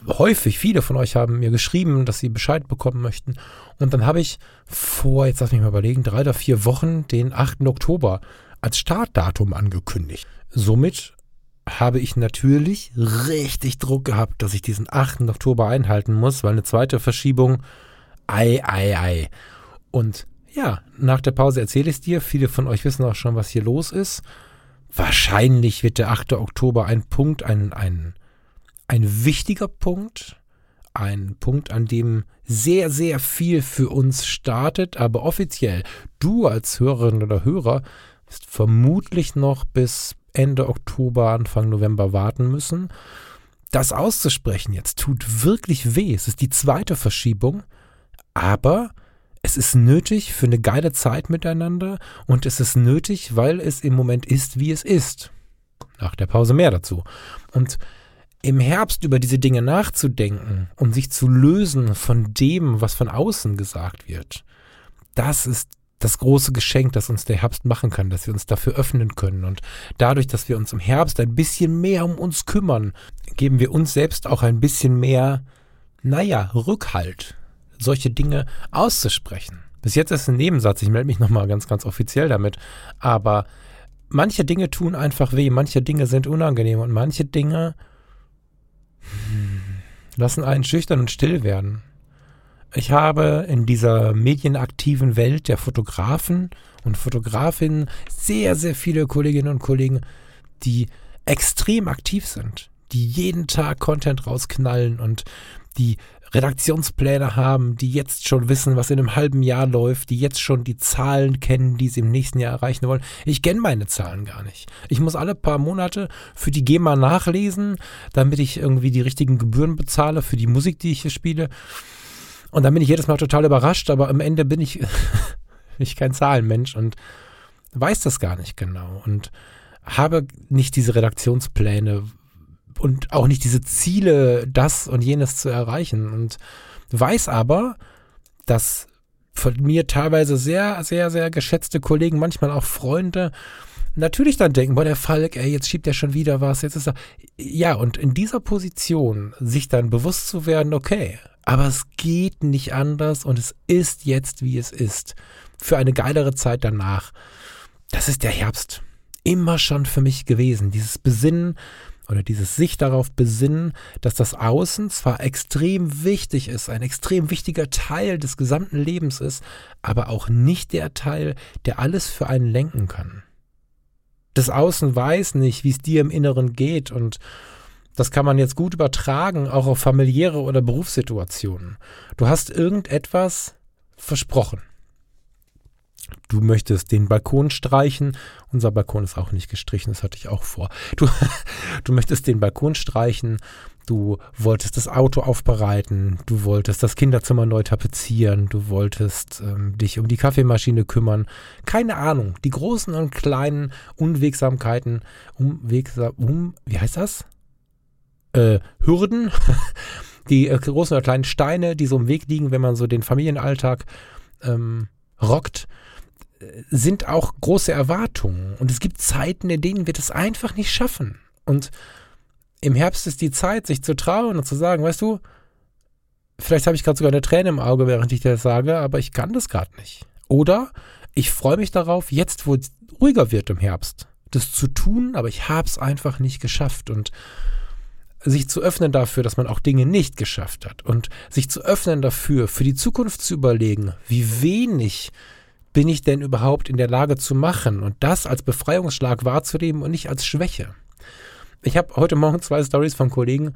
häufig, viele von euch haben mir geschrieben, dass sie Bescheid bekommen möchten. Und dann habe ich vor, jetzt lass mich mal überlegen, drei oder vier Wochen den 8. Oktober als Startdatum angekündigt. Somit habe ich natürlich richtig Druck gehabt, dass ich diesen 8. Oktober einhalten muss, weil eine zweite Verschiebung, ei, ei, ei. Und ja, nach der Pause erzähle ich es dir. Viele von euch wissen auch schon, was hier los ist. Wahrscheinlich wird der 8. Oktober ein Punkt, ein, ein, ein wichtiger Punkt, ein Punkt, an dem sehr, sehr viel für uns startet, aber offiziell, du als Hörerin oder Hörer wirst vermutlich noch bis Ende Oktober, Anfang November warten müssen. Das auszusprechen jetzt tut wirklich weh. Es ist die zweite Verschiebung, aber es ist nötig für eine geile Zeit miteinander und es ist nötig, weil es im Moment ist, wie es ist. Nach der Pause mehr dazu. Und im Herbst über diese Dinge nachzudenken und sich zu lösen von dem, was von außen gesagt wird, das ist das große Geschenk, das uns der Herbst machen kann, dass wir uns dafür öffnen können. Und dadurch, dass wir uns im Herbst ein bisschen mehr um uns kümmern, geben wir uns selbst auch ein bisschen mehr, naja, Rückhalt, solche Dinge auszusprechen. Bis jetzt ist ein Nebensatz, ich melde mich nochmal ganz, ganz offiziell damit. Aber manche Dinge tun einfach weh, manche Dinge sind unangenehm und manche Dinge hm, lassen einen schüchtern und still werden. Ich habe in dieser medienaktiven Welt der Fotografen und Fotografinnen sehr, sehr viele Kolleginnen und Kollegen, die extrem aktiv sind, die jeden Tag Content rausknallen und die Redaktionspläne haben, die jetzt schon wissen, was in einem halben Jahr läuft, die jetzt schon die Zahlen kennen, die sie im nächsten Jahr erreichen wollen. Ich kenne meine Zahlen gar nicht. Ich muss alle paar Monate für die GEMA nachlesen, damit ich irgendwie die richtigen Gebühren bezahle für die Musik, die ich hier spiele. Und dann bin ich jedes Mal total überrascht, aber am Ende bin ich, ich kein Zahlenmensch und weiß das gar nicht genau und habe nicht diese Redaktionspläne und auch nicht diese Ziele, das und jenes zu erreichen und weiß aber, dass von mir teilweise sehr, sehr, sehr geschätzte Kollegen, manchmal auch Freunde, natürlich dann denken, boah, der Falk, ey, jetzt schiebt er schon wieder was, jetzt ist er. Ja, und in dieser Position sich dann bewusst zu werden, okay, aber es geht nicht anders und es ist jetzt, wie es ist. Für eine geilere Zeit danach. Das ist der Herbst. Immer schon für mich gewesen. Dieses Besinnen oder dieses sich darauf besinnen, dass das Außen zwar extrem wichtig ist, ein extrem wichtiger Teil des gesamten Lebens ist, aber auch nicht der Teil, der alles für einen lenken kann. Das Außen weiß nicht, wie es dir im Inneren geht und das kann man jetzt gut übertragen, auch auf familiäre oder Berufssituationen. Du hast irgendetwas versprochen. Du möchtest den Balkon streichen. Unser Balkon ist auch nicht gestrichen, das hatte ich auch vor. Du, du möchtest den Balkon streichen. Du wolltest das Auto aufbereiten. Du wolltest das Kinderzimmer neu tapezieren. Du wolltest ähm, dich um die Kaffeemaschine kümmern. Keine Ahnung. Die großen und kleinen Unwegsamkeiten, Umwegsam, um, wie heißt das? äh, Hürden, die äh, großen oder kleinen Steine, die so im Weg liegen, wenn man so den Familienalltag ähm, rockt, sind auch große Erwartungen. Und es gibt Zeiten, in denen wir das einfach nicht schaffen. Und im Herbst ist die Zeit, sich zu trauen und zu sagen, weißt du, vielleicht habe ich gerade sogar eine Träne im Auge, während ich das sage, aber ich kann das gerade nicht. Oder ich freue mich darauf, jetzt, wo es ruhiger wird im Herbst, das zu tun, aber ich habe es einfach nicht geschafft. Und sich zu öffnen dafür, dass man auch Dinge nicht geschafft hat und sich zu öffnen dafür, für die Zukunft zu überlegen, wie wenig bin ich denn überhaupt in der Lage zu machen und das als Befreiungsschlag wahrzunehmen und nicht als Schwäche. Ich habe heute Morgen zwei Stories von Kollegen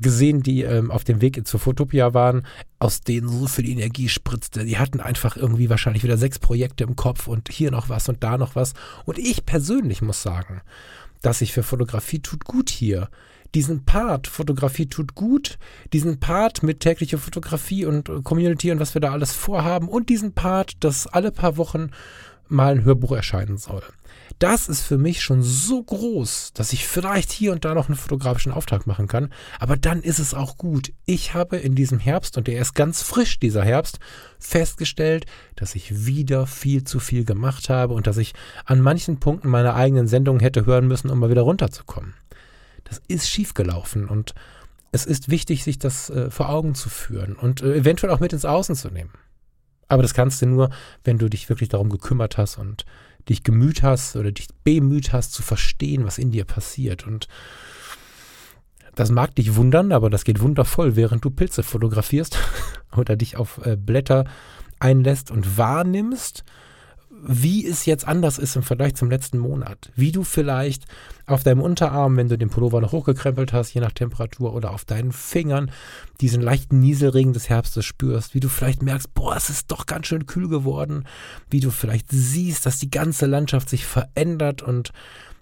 gesehen, die ähm, auf dem Weg zur Fotopia waren, aus denen so viel Energie spritzte. Die hatten einfach irgendwie wahrscheinlich wieder sechs Projekte im Kopf und hier noch was und da noch was. Und ich persönlich muss sagen, dass ich für Fotografie tut gut hier diesen Part, Fotografie tut gut, diesen Part mit täglicher Fotografie und Community und was wir da alles vorhaben und diesen Part, dass alle paar Wochen mal ein Hörbuch erscheinen soll. Das ist für mich schon so groß, dass ich vielleicht hier und da noch einen fotografischen Auftrag machen kann. Aber dann ist es auch gut. Ich habe in diesem Herbst, und der ist ganz frisch, dieser Herbst, festgestellt, dass ich wieder viel zu viel gemacht habe und dass ich an manchen Punkten meiner eigenen Sendung hätte hören müssen, um mal wieder runterzukommen das ist schiefgelaufen und es ist wichtig, sich das äh, vor Augen zu führen und äh, eventuell auch mit ins Außen zu nehmen. Aber das kannst du nur, wenn du dich wirklich darum gekümmert hast und dich gemüht hast oder dich bemüht hast zu verstehen, was in dir passiert. Und das mag dich wundern, aber das geht wundervoll, während du Pilze fotografierst oder dich auf äh, Blätter einlässt und wahrnimmst, wie es jetzt anders ist im Vergleich zum letzten Monat. Wie du vielleicht auf deinem Unterarm, wenn du den Pullover noch hochgekrempelt hast, je nach Temperatur, oder auf deinen Fingern diesen leichten Nieselregen des Herbstes spürst. Wie du vielleicht merkst, boah, es ist doch ganz schön kühl geworden. Wie du vielleicht siehst, dass die ganze Landschaft sich verändert und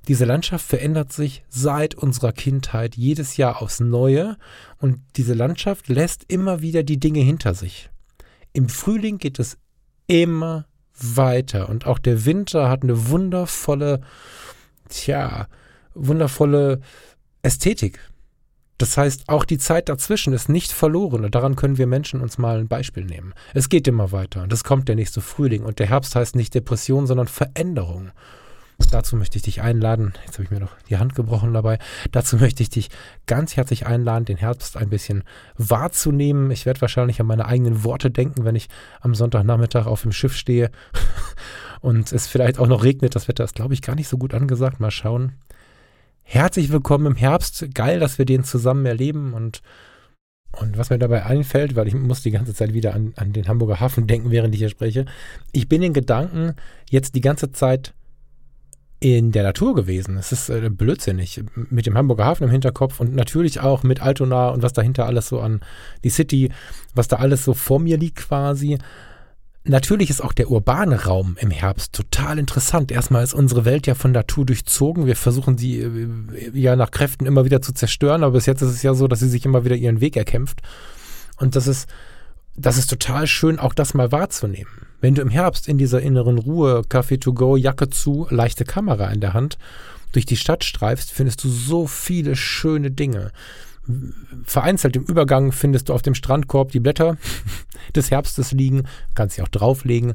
diese Landschaft verändert sich seit unserer Kindheit jedes Jahr aufs Neue und diese Landschaft lässt immer wieder die Dinge hinter sich. Im Frühling geht es immer weiter. Und auch der Winter hat eine wundervolle, tja, wundervolle Ästhetik. Das heißt, auch die Zeit dazwischen ist nicht verloren und daran können wir Menschen uns mal ein Beispiel nehmen. Es geht immer weiter und es kommt der nächste Frühling und der Herbst heißt nicht Depression, sondern Veränderung. Dazu möchte ich dich einladen, jetzt habe ich mir noch die Hand gebrochen dabei, dazu möchte ich dich ganz herzlich einladen, den Herbst ein bisschen wahrzunehmen. Ich werde wahrscheinlich an meine eigenen Worte denken, wenn ich am Sonntagnachmittag auf dem Schiff stehe und es vielleicht auch noch regnet. Das Wetter ist, glaube ich, gar nicht so gut angesagt. Mal schauen. Herzlich willkommen im Herbst. Geil, dass wir den zusammen erleben und und was mir dabei einfällt, weil ich muss die ganze Zeit wieder an, an den Hamburger Hafen denken, während ich hier spreche. Ich bin in Gedanken jetzt die ganze Zeit in der Natur gewesen. Es ist äh, blödsinnig. Mit dem Hamburger Hafen im Hinterkopf und natürlich auch mit Altona und was dahinter alles so an die City, was da alles so vor mir liegt quasi. Natürlich ist auch der urbane Raum im Herbst total interessant. Erstmal ist unsere Welt ja von Natur durchzogen. Wir versuchen sie äh, ja nach Kräften immer wieder zu zerstören, aber bis jetzt ist es ja so, dass sie sich immer wieder ihren Weg erkämpft. Und das ist, das ist total schön, auch das mal wahrzunehmen. Wenn du im Herbst in dieser inneren Ruhe, Kaffee to go, Jacke zu, leichte Kamera in der Hand, durch die Stadt streifst, findest du so viele schöne Dinge. Vereinzelt im Übergang findest du auf dem Strandkorb die Blätter des Herbstes liegen, kannst sie auch drauflegen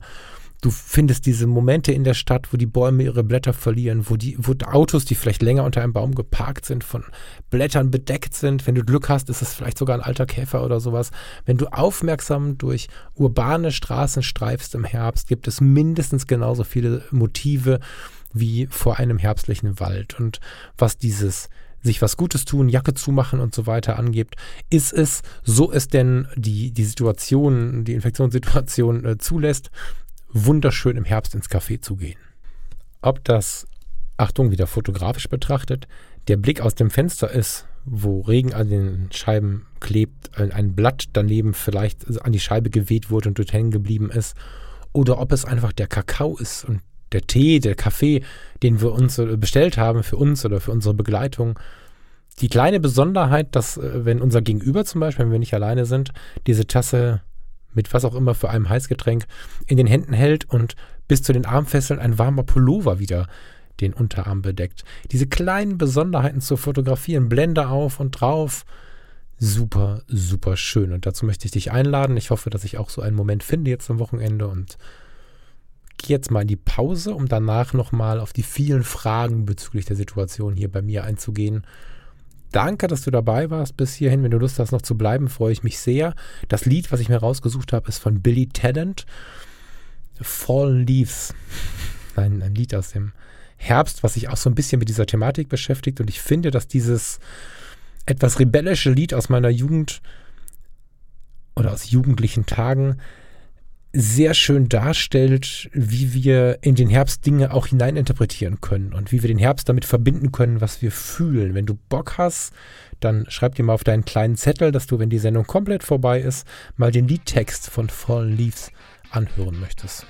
Du findest diese Momente in der Stadt, wo die Bäume ihre Blätter verlieren, wo die, wo Autos, die vielleicht länger unter einem Baum geparkt sind, von Blättern bedeckt sind. Wenn du Glück hast, ist es vielleicht sogar ein alter Käfer oder sowas. Wenn du aufmerksam durch urbane Straßen streifst im Herbst, gibt es mindestens genauso viele Motive wie vor einem herbstlichen Wald. Und was dieses sich was Gutes tun, Jacke zumachen und so weiter angibt, ist es, so es denn die, die Situation, die Infektionssituation äh, zulässt, wunderschön im Herbst ins Café zu gehen. Ob das, Achtung, wieder fotografisch betrachtet, der Blick aus dem Fenster ist, wo Regen an den Scheiben klebt, ein Blatt daneben vielleicht an die Scheibe geweht wurde und dort hängen geblieben ist, oder ob es einfach der Kakao ist und der Tee, der Kaffee, den wir uns äh, bestellt haben für uns oder für unsere Begleitung. Die kleine Besonderheit, dass äh, wenn unser Gegenüber zum Beispiel, wenn wir nicht alleine sind, diese Tasse mit was auch immer für einem Heißgetränk in den Händen hält und bis zu den Armfesseln ein warmer Pullover wieder den Unterarm bedeckt. Diese kleinen Besonderheiten zu fotografieren, Blende auf und drauf, super, super schön. Und dazu möchte ich dich einladen. Ich hoffe, dass ich auch so einen Moment finde jetzt am Wochenende und gehe jetzt mal in die Pause, um danach nochmal auf die vielen Fragen bezüglich der Situation hier bei mir einzugehen Danke, dass du dabei warst bis hierhin. Wenn du Lust hast, noch zu bleiben, freue ich mich sehr. Das Lied, was ich mir rausgesucht habe, ist von Billy Talent. Fallen Leaves. Ein, ein Lied aus dem Herbst, was sich auch so ein bisschen mit dieser Thematik beschäftigt. Und ich finde, dass dieses etwas rebellische Lied aus meiner Jugend oder aus jugendlichen Tagen sehr schön darstellt, wie wir in den Herbst Dinge auch hineininterpretieren können und wie wir den Herbst damit verbinden können, was wir fühlen. Wenn du Bock hast, dann schreib dir mal auf deinen kleinen Zettel, dass du, wenn die Sendung komplett vorbei ist, mal den Liedtext von Fallen Leaves anhören möchtest.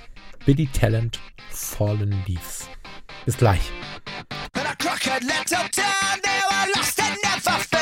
Billy Talent, Fallen Leaves. Bis gleich. spare a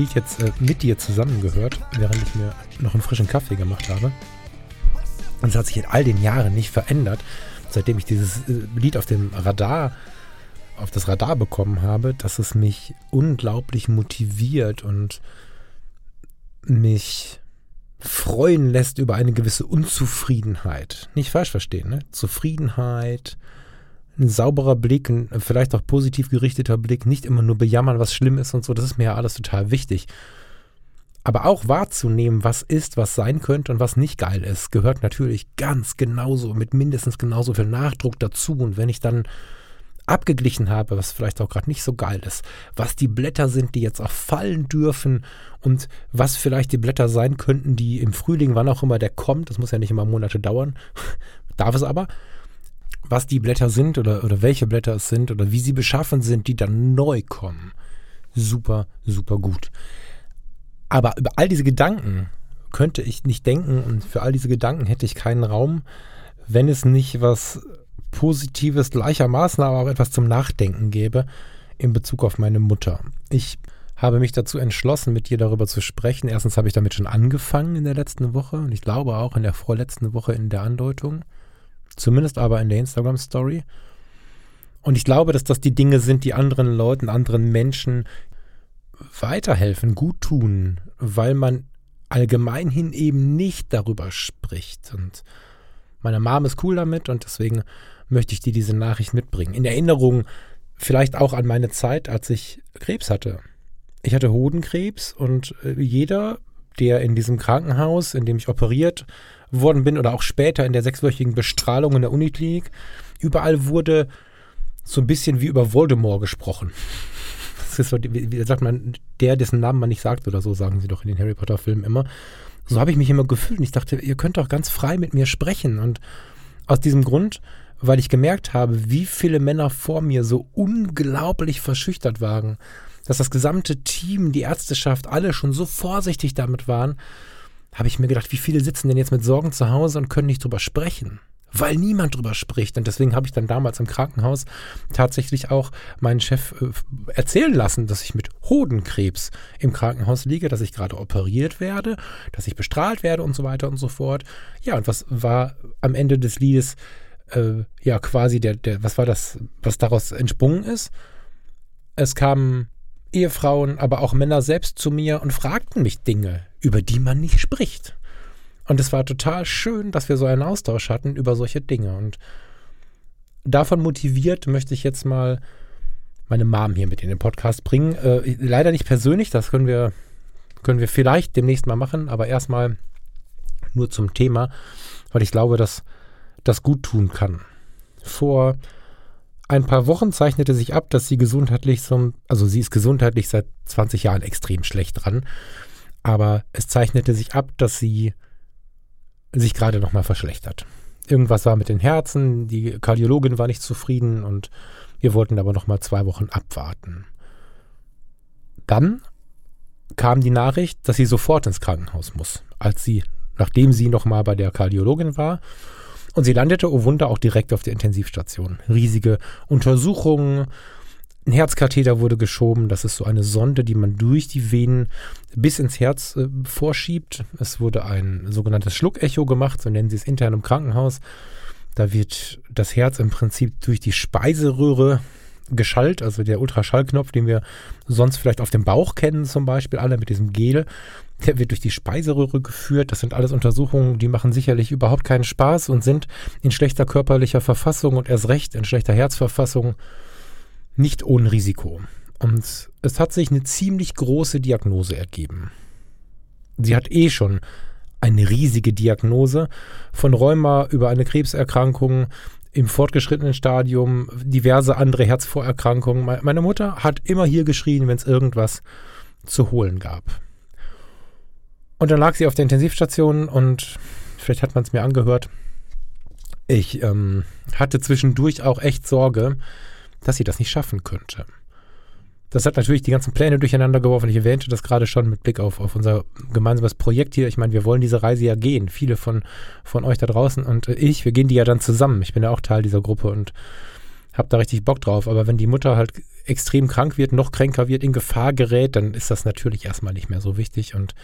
Lied jetzt äh, mit dir zusammen gehört, während ich mir noch einen frischen Kaffee gemacht habe. Und es hat sich in all den Jahren nicht verändert, seitdem ich dieses äh, Lied auf dem Radar, auf das Radar bekommen habe, dass es mich unglaublich motiviert und mich freuen lässt über eine gewisse Unzufriedenheit. Nicht falsch verstehen, ne? Zufriedenheit, ein sauberer Blick, ein vielleicht auch positiv gerichteter Blick, nicht immer nur bejammern, was schlimm ist und so, das ist mir ja alles total wichtig. Aber auch wahrzunehmen, was ist, was sein könnte und was nicht geil ist, gehört natürlich ganz genauso, mit mindestens genauso viel Nachdruck dazu. Und wenn ich dann abgeglichen habe, was vielleicht auch gerade nicht so geil ist, was die Blätter sind, die jetzt auch fallen dürfen und was vielleicht die Blätter sein könnten, die im Frühling, wann auch immer der kommt, das muss ja nicht immer Monate dauern, darf es aber, was die Blätter sind oder, oder welche Blätter es sind oder wie sie beschaffen sind, die dann neu kommen. Super, super gut. Aber über all diese Gedanken könnte ich nicht denken und für all diese Gedanken hätte ich keinen Raum, wenn es nicht was Positives gleichermaßen, aber auch etwas zum Nachdenken gäbe in Bezug auf meine Mutter. Ich habe mich dazu entschlossen, mit dir darüber zu sprechen. Erstens habe ich damit schon angefangen in der letzten Woche und ich glaube auch in der vorletzten Woche in der Andeutung. Zumindest aber in der Instagram-Story. Und ich glaube, dass das die Dinge sind, die anderen Leuten, anderen Menschen weiterhelfen, gut tun, weil man allgemeinhin eben nicht darüber spricht. Und meine Mom ist cool damit und deswegen möchte ich dir diese Nachricht mitbringen. In Erinnerung vielleicht auch an meine Zeit, als ich Krebs hatte. Ich hatte Hodenkrebs und äh, jeder, der in diesem Krankenhaus, in dem ich operiert worden bin oder auch später in der sechswöchigen Bestrahlung in der Uniklinik, überall wurde so ein bisschen wie über Voldemort gesprochen. Das ist so, wie sagt man, der, dessen Namen man nicht sagt oder so, sagen sie doch in den Harry Potter Filmen immer. So habe ich mich immer gefühlt und ich dachte, ihr könnt doch ganz frei mit mir sprechen und aus diesem Grund, weil ich gemerkt habe, wie viele Männer vor mir so unglaublich verschüchtert waren, dass das gesamte Team, die Ärzteschaft, alle schon so vorsichtig damit waren, habe ich mir gedacht, wie viele sitzen denn jetzt mit Sorgen zu Hause und können nicht drüber sprechen? Weil niemand drüber spricht. Und deswegen habe ich dann damals im Krankenhaus tatsächlich auch meinen Chef äh, erzählen lassen, dass ich mit Hodenkrebs im Krankenhaus liege, dass ich gerade operiert werde, dass ich bestrahlt werde und so weiter und so fort. Ja, und was war am Ende des Liedes, äh, ja, quasi der, der, was war das, was daraus entsprungen ist? Es kamen Ehefrauen, aber auch Männer selbst zu mir und fragten mich Dinge, über die man nicht spricht. Und es war total schön, dass wir so einen Austausch hatten über solche Dinge. Und davon motiviert möchte ich jetzt mal meine Mom hier mit in den Podcast bringen. Äh, leider nicht persönlich, das können wir, können wir vielleicht demnächst mal machen, aber erstmal nur zum Thema, weil ich glaube, dass das gut tun kann. Vor ein paar Wochen zeichnete sich ab, dass sie gesundheitlich so, also sie ist gesundheitlich seit 20 Jahren extrem schlecht dran, aber es zeichnete sich ab, dass sie sich gerade nochmal verschlechtert. Irgendwas war mit den Herzen, die Kardiologin war nicht zufrieden und wir wollten aber nochmal zwei Wochen abwarten. Dann kam die Nachricht, dass sie sofort ins Krankenhaus muss, als sie, nachdem sie nochmal bei der Kardiologin war und sie landete, oh Wunder, auch direkt auf der Intensivstation. Riesige Untersuchungen, ein Herzkatheter wurde geschoben. Das ist so eine Sonde, die man durch die Venen bis ins Herz äh, vorschiebt. Es wurde ein sogenanntes Schluckecho gemacht, so nennen sie es intern im Krankenhaus. Da wird das Herz im Prinzip durch die Speiseröhre geschallt, also der Ultraschallknopf, den wir sonst vielleicht auf dem Bauch kennen, zum Beispiel, alle mit diesem Gel. Der wird durch die Speiseröhre geführt. Das sind alles Untersuchungen, die machen sicherlich überhaupt keinen Spaß und sind in schlechter körperlicher Verfassung und erst recht in schlechter Herzverfassung nicht ohne Risiko. Und es hat sich eine ziemlich große Diagnose ergeben. Sie hat eh schon eine riesige Diagnose von Rheuma über eine Krebserkrankung im fortgeschrittenen Stadium, diverse andere Herzvorerkrankungen. Meine Mutter hat immer hier geschrien, wenn es irgendwas zu holen gab. Und dann lag sie auf der Intensivstation und vielleicht hat man es mir angehört. Ich ähm, hatte zwischendurch auch echt Sorge, dass sie das nicht schaffen könnte. Das hat natürlich die ganzen Pläne durcheinander geworfen. Ich erwähnte das gerade schon mit Blick auf, auf unser gemeinsames Projekt hier. Ich meine, wir wollen diese Reise ja gehen. Viele von, von euch da draußen und ich, wir gehen die ja dann zusammen. Ich bin ja auch Teil dieser Gruppe und habe da richtig Bock drauf. Aber wenn die Mutter halt extrem krank wird, noch kränker wird, in Gefahr gerät, dann ist das natürlich erstmal nicht mehr so wichtig. Und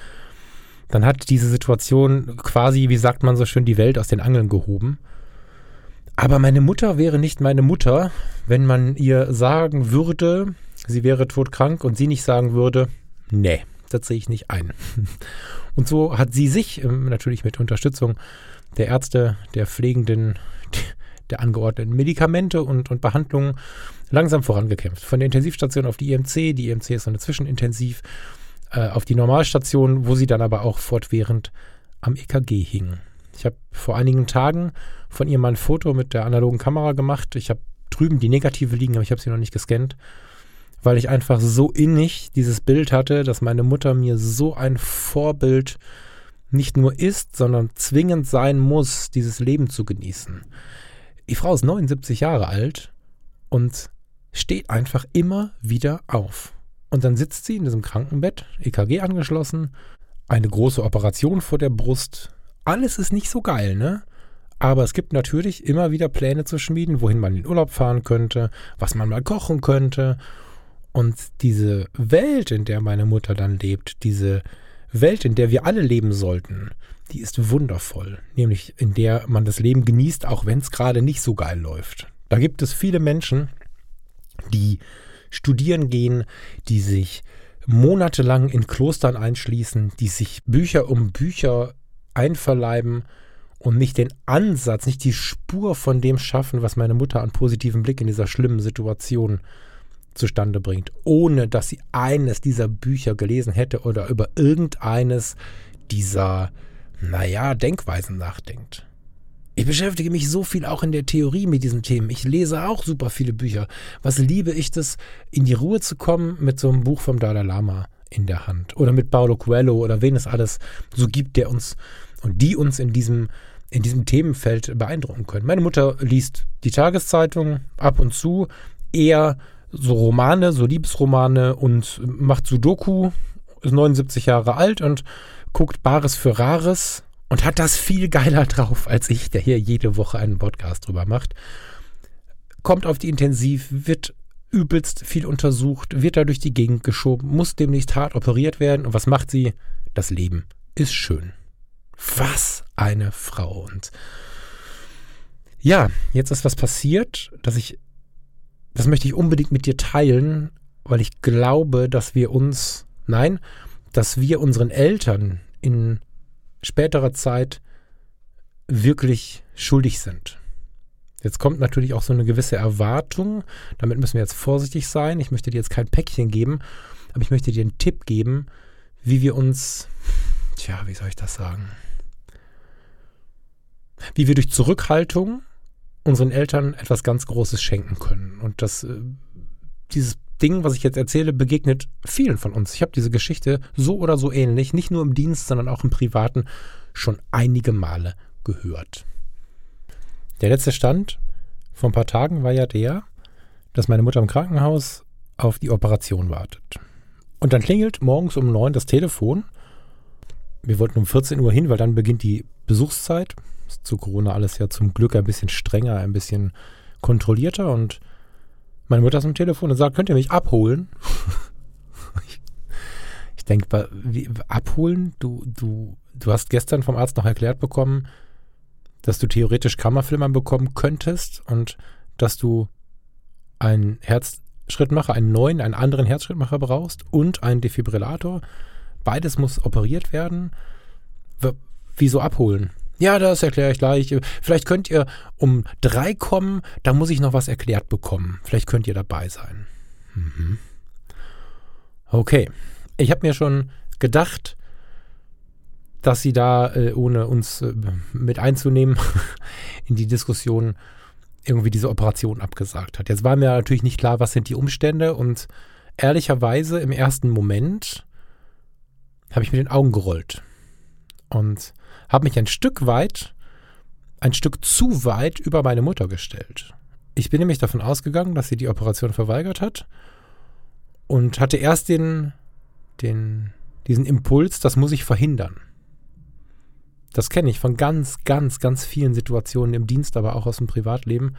dann hat diese Situation quasi, wie sagt man so schön, die Welt aus den Angeln gehoben. Aber meine Mutter wäre nicht meine Mutter, wenn man ihr sagen würde, sie wäre todkrank und sie nicht sagen würde, nee, das sehe ich nicht ein. Und so hat sie sich, ähm, natürlich mit Unterstützung der Ärzte, der Pflegenden, der angeordneten Medikamente und, und Behandlungen langsam vorangekämpft. Von der Intensivstation auf die IMC, die IMC ist eine Zwischenintensiv, äh, auf die Normalstation, wo sie dann aber auch fortwährend am EKG hing. Ich habe vor einigen Tagen von ihr mal ein Foto mit der analogen Kamera gemacht. Ich habe drüben die negative liegen, aber ich habe sie noch nicht gescannt, weil ich einfach so innig dieses Bild hatte, dass meine Mutter mir so ein Vorbild nicht nur ist, sondern zwingend sein muss, dieses Leben zu genießen. Die Frau ist 79 Jahre alt und steht einfach immer wieder auf. Und dann sitzt sie in diesem Krankenbett, EKG angeschlossen, eine große Operation vor der Brust. Alles ist nicht so geil, ne? Aber es gibt natürlich immer wieder Pläne zu schmieden, wohin man in den Urlaub fahren könnte, was man mal kochen könnte. Und diese Welt, in der meine Mutter dann lebt, diese Welt, in der wir alle leben sollten, die ist wundervoll. Nämlich in der man das Leben genießt, auch wenn es gerade nicht so geil läuft. Da gibt es viele Menschen, die studieren gehen, die sich monatelang in Klostern einschließen, die sich Bücher um Bücher einverleiben und nicht den Ansatz, nicht die Spur von dem schaffen, was meine Mutter an positivem Blick in dieser schlimmen Situation zustande bringt, ohne dass sie eines dieser Bücher gelesen hätte oder über irgendeines dieser, naja, Denkweisen nachdenkt. Ich beschäftige mich so viel auch in der Theorie mit diesen Themen. Ich lese auch super viele Bücher. Was liebe ich das, in die Ruhe zu kommen mit so einem Buch vom Dalai Lama in der Hand oder mit Paulo Coelho oder wen es alles so gibt, der uns und die uns in diesem in diesem Themenfeld beeindrucken können. Meine Mutter liest die Tageszeitung ab und zu, eher so Romane, so Liebesromane und macht Sudoku, ist 79 Jahre alt und guckt Bares für Rares und hat das viel geiler drauf als ich, der hier jede Woche einen Podcast drüber macht. Kommt auf die Intensiv, wird übelst viel untersucht, wird da durch die Gegend geschoben, muss demnächst hart operiert werden. Und was macht sie? Das Leben ist schön. Was eine Frau. Und ja, jetzt ist was passiert, dass ich, das möchte ich unbedingt mit dir teilen, weil ich glaube, dass wir uns, nein, dass wir unseren Eltern in späterer Zeit wirklich schuldig sind. Jetzt kommt natürlich auch so eine gewisse Erwartung. Damit müssen wir jetzt vorsichtig sein. Ich möchte dir jetzt kein Päckchen geben, aber ich möchte dir einen Tipp geben, wie wir uns, tja, wie soll ich das sagen? Wie wir durch Zurückhaltung unseren Eltern etwas ganz Großes schenken können. Und das, äh, dieses Ding, was ich jetzt erzähle, begegnet vielen von uns. Ich habe diese Geschichte so oder so ähnlich, nicht nur im Dienst, sondern auch im Privaten, schon einige Male gehört. Der letzte Stand vor ein paar Tagen war ja der, dass meine Mutter im Krankenhaus auf die Operation wartet. Und dann klingelt morgens um neun das Telefon. Wir wollten um 14 Uhr hin, weil dann beginnt die Besuchszeit. Ist zu Corona alles ja zum Glück ein bisschen strenger, ein bisschen kontrollierter und meine Mutter ist am Telefon und sagt, könnt ihr mich abholen? ich, ich denke, abholen? Du, du, du hast gestern vom Arzt noch erklärt bekommen, dass du theoretisch Kammerflimmern bekommen könntest und dass du einen Herzschrittmacher, einen neuen, einen anderen Herzschrittmacher brauchst und einen Defibrillator. Beides muss operiert werden. Wieso abholen? Ja, das erkläre ich gleich. Vielleicht könnt ihr um drei kommen, da muss ich noch was erklärt bekommen. Vielleicht könnt ihr dabei sein. Mhm. Okay. Ich habe mir schon gedacht, dass sie da, äh, ohne uns äh, mit einzunehmen in die Diskussion, irgendwie diese Operation abgesagt hat. Jetzt war mir natürlich nicht klar, was sind die Umstände und ehrlicherweise im ersten Moment habe ich mit den Augen gerollt und habe mich ein Stück weit, ein Stück zu weit über meine Mutter gestellt. Ich bin nämlich davon ausgegangen, dass sie die Operation verweigert hat und hatte erst den, den, diesen Impuls, das muss ich verhindern. Das kenne ich von ganz, ganz, ganz vielen Situationen im Dienst, aber auch aus dem Privatleben,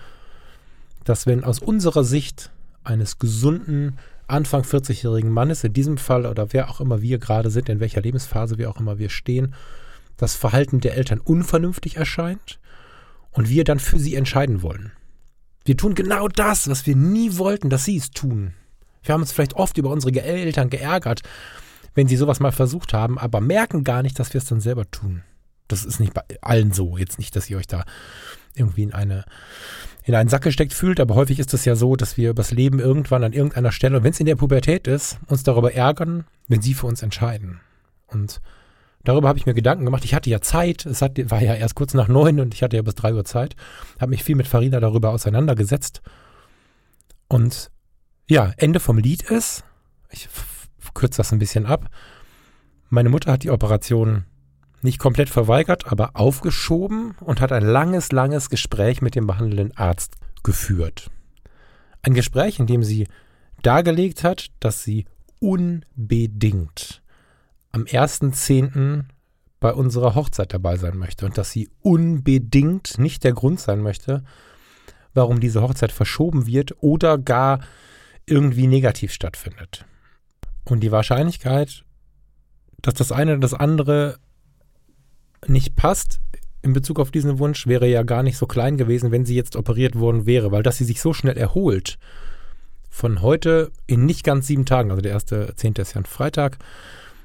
dass wenn aus unserer Sicht eines gesunden, Anfang 40-jährigen Mannes, in diesem Fall oder wer auch immer wir gerade sind, in welcher Lebensphase wir auch immer wir stehen, das Verhalten der Eltern unvernünftig erscheint und wir dann für sie entscheiden wollen. Wir tun genau das, was wir nie wollten, dass sie es tun. Wir haben uns vielleicht oft über unsere Eltern geärgert, wenn sie sowas mal versucht haben, aber merken gar nicht, dass wir es dann selber tun. Das ist nicht bei allen so. Jetzt nicht, dass ihr euch da irgendwie in eine in einen Sack gesteckt fühlt, aber häufig ist es ja so, dass wir übers Leben irgendwann an irgendeiner Stelle, wenn es in der Pubertät ist, uns darüber ärgern, wenn sie für uns entscheiden. Und darüber habe ich mir Gedanken gemacht. Ich hatte ja Zeit, es hat, war ja erst kurz nach neun und ich hatte ja bis drei Uhr Zeit, habe mich viel mit Farina darüber auseinandergesetzt. Und ja, Ende vom Lied ist, ich kürze das ein bisschen ab, meine Mutter hat die Operation nicht komplett verweigert, aber aufgeschoben und hat ein langes, langes Gespräch mit dem behandelnden Arzt geführt. Ein Gespräch, in dem sie dargelegt hat, dass sie unbedingt am 1.10. bei unserer Hochzeit dabei sein möchte und dass sie unbedingt nicht der Grund sein möchte, warum diese Hochzeit verschoben wird oder gar irgendwie negativ stattfindet. Und die Wahrscheinlichkeit, dass das eine oder das andere nicht passt in Bezug auf diesen Wunsch, wäre ja gar nicht so klein gewesen, wenn sie jetzt operiert worden wäre, weil dass sie sich so schnell erholt, von heute in nicht ganz sieben Tagen, also der erste Zehnte ist ja ein Freitag,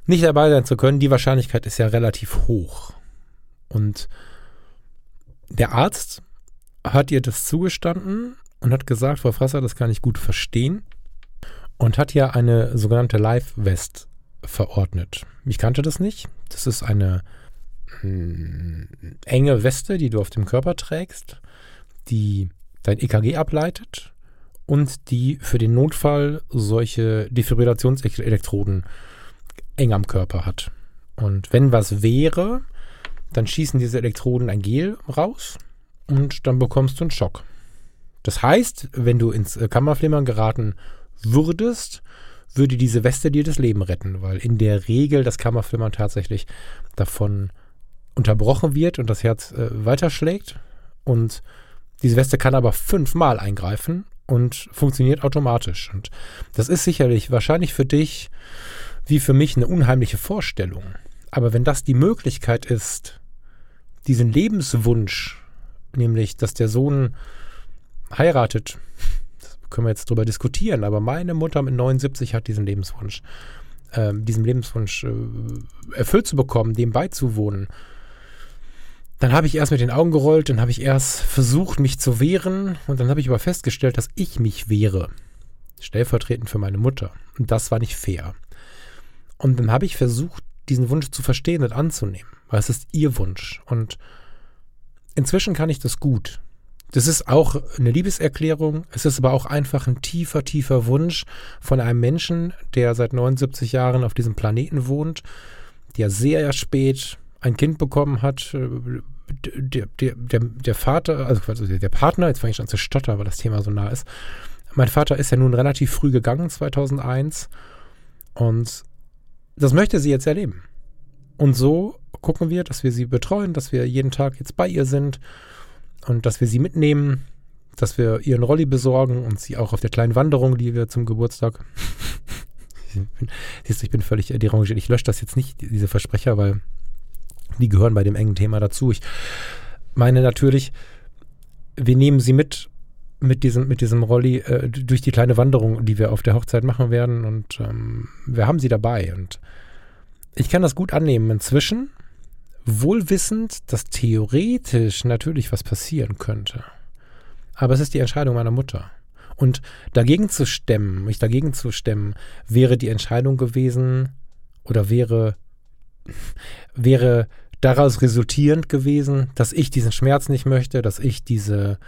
nicht dabei sein zu können, die Wahrscheinlichkeit ist ja relativ hoch. Und der Arzt hat ihr das zugestanden und hat gesagt, Frau Frasser, das kann ich gut verstehen und hat ja eine sogenannte Live-West verordnet. Ich kannte das nicht. Das ist eine enge Weste, die du auf dem Körper trägst, die dein EKG ableitet und die für den Notfall solche Defibrillationselektroden eng am Körper hat. Und wenn was wäre, dann schießen diese Elektroden ein Gel raus und dann bekommst du einen Schock. Das heißt, wenn du ins Kammerflimmern geraten würdest, würde diese Weste dir das Leben retten, weil in der Regel das Kammerflimmern tatsächlich davon unterbrochen wird und das Herz äh, weiterschlägt. Und diese Weste kann aber fünfmal eingreifen und funktioniert automatisch. Und das ist sicherlich wahrscheinlich für dich wie für mich eine unheimliche Vorstellung. Aber wenn das die Möglichkeit ist, diesen Lebenswunsch, nämlich dass der Sohn heiratet, können wir jetzt drüber diskutieren, aber meine Mutter mit 79 hat diesen Lebenswunsch, äh, diesen Lebenswunsch äh, erfüllt zu bekommen, dem beizuwohnen dann habe ich erst mit den Augen gerollt, dann habe ich erst versucht, mich zu wehren und dann habe ich aber festgestellt, dass ich mich wehre. Stellvertretend für meine Mutter. Und das war nicht fair. Und dann habe ich versucht, diesen Wunsch zu verstehen und anzunehmen, weil es ist ihr Wunsch. Und inzwischen kann ich das gut. Das ist auch eine Liebeserklärung. Es ist aber auch einfach ein tiefer, tiefer Wunsch von einem Menschen, der seit 79 Jahren auf diesem Planeten wohnt, der sehr spät ein Kind bekommen hat, äh, der, der, der, der Vater, also der Partner, jetzt fange ich an zu stottern, weil das Thema so nah ist. Mein Vater ist ja nun relativ früh gegangen, 2001. Und das möchte sie jetzt erleben. Und so gucken wir, dass wir sie betreuen, dass wir jeden Tag jetzt bei ihr sind und dass wir sie mitnehmen, dass wir ihren Rolli besorgen und sie auch auf der kleinen Wanderung, die wir zum Geburtstag. siehst du, ich bin völlig derangiert. Ich lösche das jetzt nicht, diese Versprecher, weil die gehören bei dem engen Thema dazu. Ich meine natürlich, wir nehmen sie mit mit diesem, mit diesem Rolli äh, durch die kleine Wanderung, die wir auf der Hochzeit machen werden. Und ähm, wir haben sie dabei. Und ich kann das gut annehmen. Inzwischen, wohlwissend, dass theoretisch natürlich was passieren könnte. Aber es ist die Entscheidung meiner Mutter. Und dagegen zu stemmen, mich dagegen zu stemmen, wäre die Entscheidung gewesen oder wäre, wäre daraus resultierend gewesen, dass ich diesen Schmerz nicht möchte, dass ich diese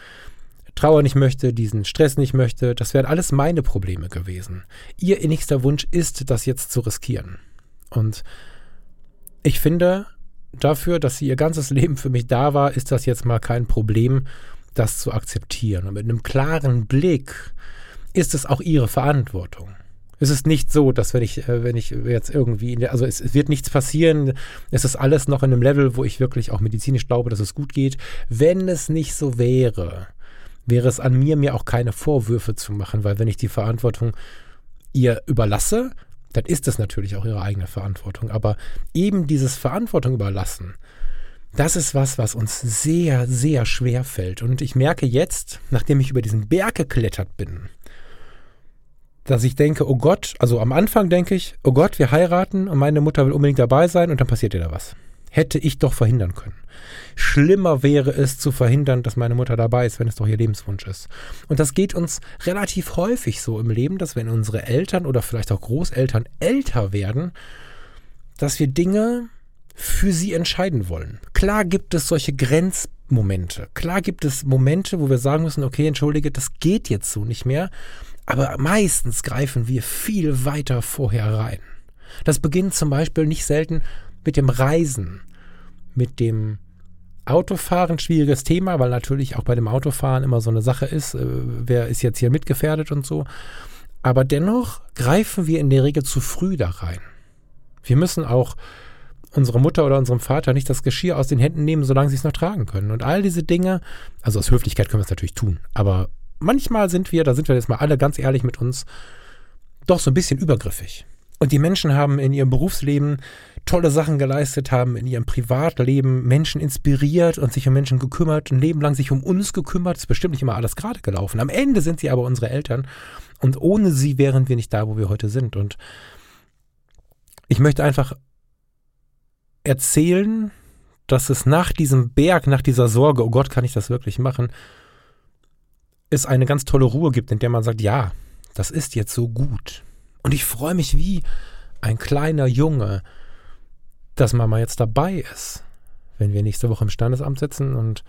Trauer nicht möchte, diesen Stress nicht möchte. Das wären alles meine Probleme gewesen. Ihr innigster Wunsch ist, das jetzt zu riskieren. Und ich finde, dafür, dass sie ihr ganzes Leben für mich da war, ist das jetzt mal kein Problem, das zu akzeptieren. Und mit einem klaren Blick ist es auch ihre Verantwortung. Es ist nicht so, dass wenn ich, äh, wenn ich jetzt irgendwie, der, also es, es, wird nichts passieren. Es ist alles noch in einem Level, wo ich wirklich auch medizinisch glaube, dass es gut geht. Wenn es nicht so wäre, wäre es an mir, mir auch keine Vorwürfe zu machen, weil wenn ich die Verantwortung ihr überlasse, dann ist das natürlich auch ihre eigene Verantwortung. Aber eben dieses Verantwortung überlassen, das ist was, was uns sehr, sehr schwer fällt. Und ich merke jetzt, nachdem ich über diesen Berg geklettert bin, dass ich denke, oh Gott, also am Anfang denke ich, oh Gott, wir heiraten und meine Mutter will unbedingt dabei sein und dann passiert ihr da was. Hätte ich doch verhindern können. Schlimmer wäre es zu verhindern, dass meine Mutter dabei ist, wenn es doch ihr Lebenswunsch ist. Und das geht uns relativ häufig so im Leben, dass wenn unsere Eltern oder vielleicht auch Großeltern älter werden, dass wir Dinge für sie entscheiden wollen. Klar gibt es solche Grenzmomente. Klar gibt es Momente, wo wir sagen müssen, okay, entschuldige, das geht jetzt so nicht mehr. Aber meistens greifen wir viel weiter vorher rein. Das beginnt zum Beispiel nicht selten mit dem Reisen, mit dem Autofahren, schwieriges Thema, weil natürlich auch bei dem Autofahren immer so eine Sache ist, äh, wer ist jetzt hier mitgefährdet und so. Aber dennoch greifen wir in der Regel zu früh da rein. Wir müssen auch unserer Mutter oder unserem Vater nicht das Geschirr aus den Händen nehmen, solange sie es noch tragen können. Und all diese Dinge, also aus Höflichkeit können wir es natürlich tun, aber manchmal sind wir, da sind wir jetzt mal alle ganz ehrlich mit uns, doch so ein bisschen übergriffig. Und die Menschen haben in ihrem Berufsleben tolle Sachen geleistet, haben in ihrem Privatleben Menschen inspiriert und sich um Menschen gekümmert, ein Leben lang sich um uns gekümmert. Ist bestimmt nicht immer alles gerade gelaufen. Am Ende sind sie aber unsere Eltern und ohne sie wären wir nicht da, wo wir heute sind. Und ich möchte einfach erzählen, dass es nach diesem Berg, nach dieser Sorge, oh Gott, kann ich das wirklich machen, es eine ganz tolle Ruhe gibt, in der man sagt, ja, das ist jetzt so gut. Und ich freue mich wie ein kleiner Junge, dass Mama jetzt dabei ist, wenn wir nächste Woche im Standesamt sitzen und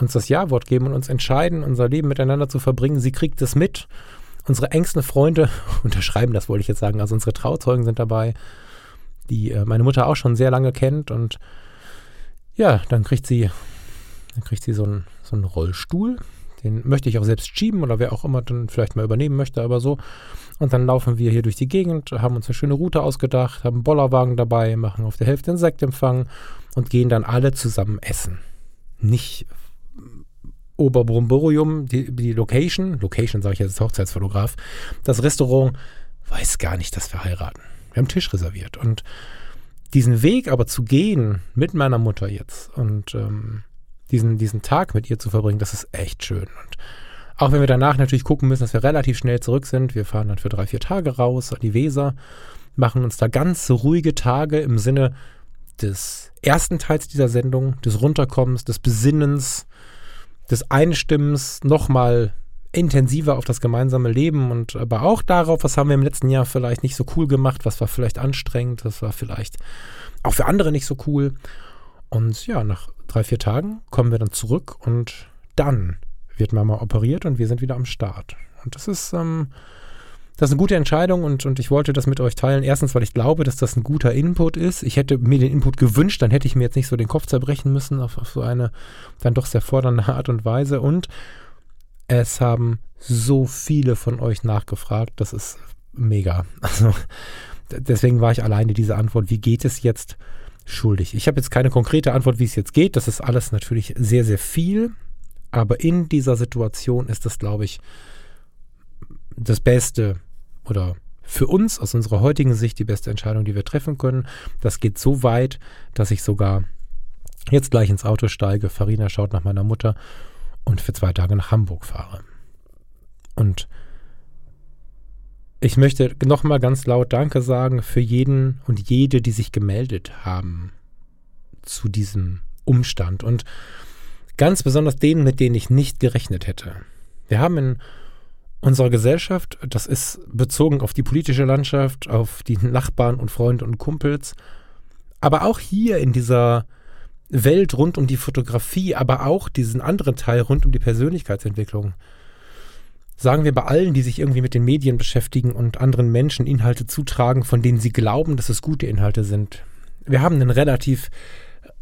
uns das Ja-Wort geben und uns entscheiden, unser Leben miteinander zu verbringen. Sie kriegt es mit. Unsere engsten Freunde unterschreiben das, wollte ich jetzt sagen. Also unsere Trauzeugen sind dabei, die äh, meine Mutter auch schon sehr lange kennt. Und ja, dann kriegt sie, dann kriegt sie so einen, so einen Rollstuhl den möchte ich auch selbst schieben oder wer auch immer dann vielleicht mal übernehmen möchte, aber so. Und dann laufen wir hier durch die Gegend, haben uns eine schöne Route ausgedacht, haben einen Bollerwagen dabei, machen auf der Hälfte einen Sektempfang und gehen dann alle zusammen essen. Nicht Oberbrumburium, die, die Location, Location sage ich jetzt als Hochzeitsfotograf, das Restaurant weiß gar nicht, dass wir heiraten. Wir haben Tisch reserviert und diesen Weg aber zu gehen mit meiner Mutter jetzt und ähm, diesen, diesen Tag mit ihr zu verbringen, das ist echt schön. Und auch wenn wir danach natürlich gucken müssen, dass wir relativ schnell zurück sind, wir fahren dann für drei, vier Tage raus an die Weser, machen uns da ganz ruhige Tage im Sinne des ersten Teils dieser Sendung, des Runterkommens, des Besinnens, des Einstimmens, nochmal intensiver auf das gemeinsame Leben und aber auch darauf, was haben wir im letzten Jahr vielleicht nicht so cool gemacht, was war vielleicht anstrengend, was war vielleicht auch für andere nicht so cool. Und ja, nach drei, vier Tagen kommen wir dann zurück und dann wird Mama operiert und wir sind wieder am Start. Und das ist, ähm, das ist eine gute Entscheidung und, und ich wollte das mit euch teilen. Erstens, weil ich glaube, dass das ein guter Input ist. Ich hätte mir den Input gewünscht, dann hätte ich mir jetzt nicht so den Kopf zerbrechen müssen auf, auf so eine dann doch sehr fordernde Art und Weise. Und es haben so viele von euch nachgefragt. Das ist mega. Also deswegen war ich alleine diese Antwort. Wie geht es jetzt? Schuldig. Ich habe jetzt keine konkrete Antwort, wie es jetzt geht. Das ist alles natürlich sehr, sehr viel. Aber in dieser Situation ist das, glaube ich, das Beste oder für uns aus unserer heutigen Sicht die beste Entscheidung, die wir treffen können. Das geht so weit, dass ich sogar jetzt gleich ins Auto steige. Farina schaut nach meiner Mutter und für zwei Tage nach Hamburg fahre. Und ich möchte nochmal ganz laut Danke sagen für jeden und jede, die sich gemeldet haben zu diesem Umstand und ganz besonders denen, mit denen ich nicht gerechnet hätte. Wir haben in unserer Gesellschaft, das ist bezogen auf die politische Landschaft, auf die Nachbarn und Freunde und Kumpels, aber auch hier in dieser Welt rund um die Fotografie, aber auch diesen anderen Teil rund um die Persönlichkeitsentwicklung, sagen wir bei allen, die sich irgendwie mit den Medien beschäftigen und anderen Menschen Inhalte zutragen, von denen sie glauben, dass es gute Inhalte sind. Wir haben einen relativ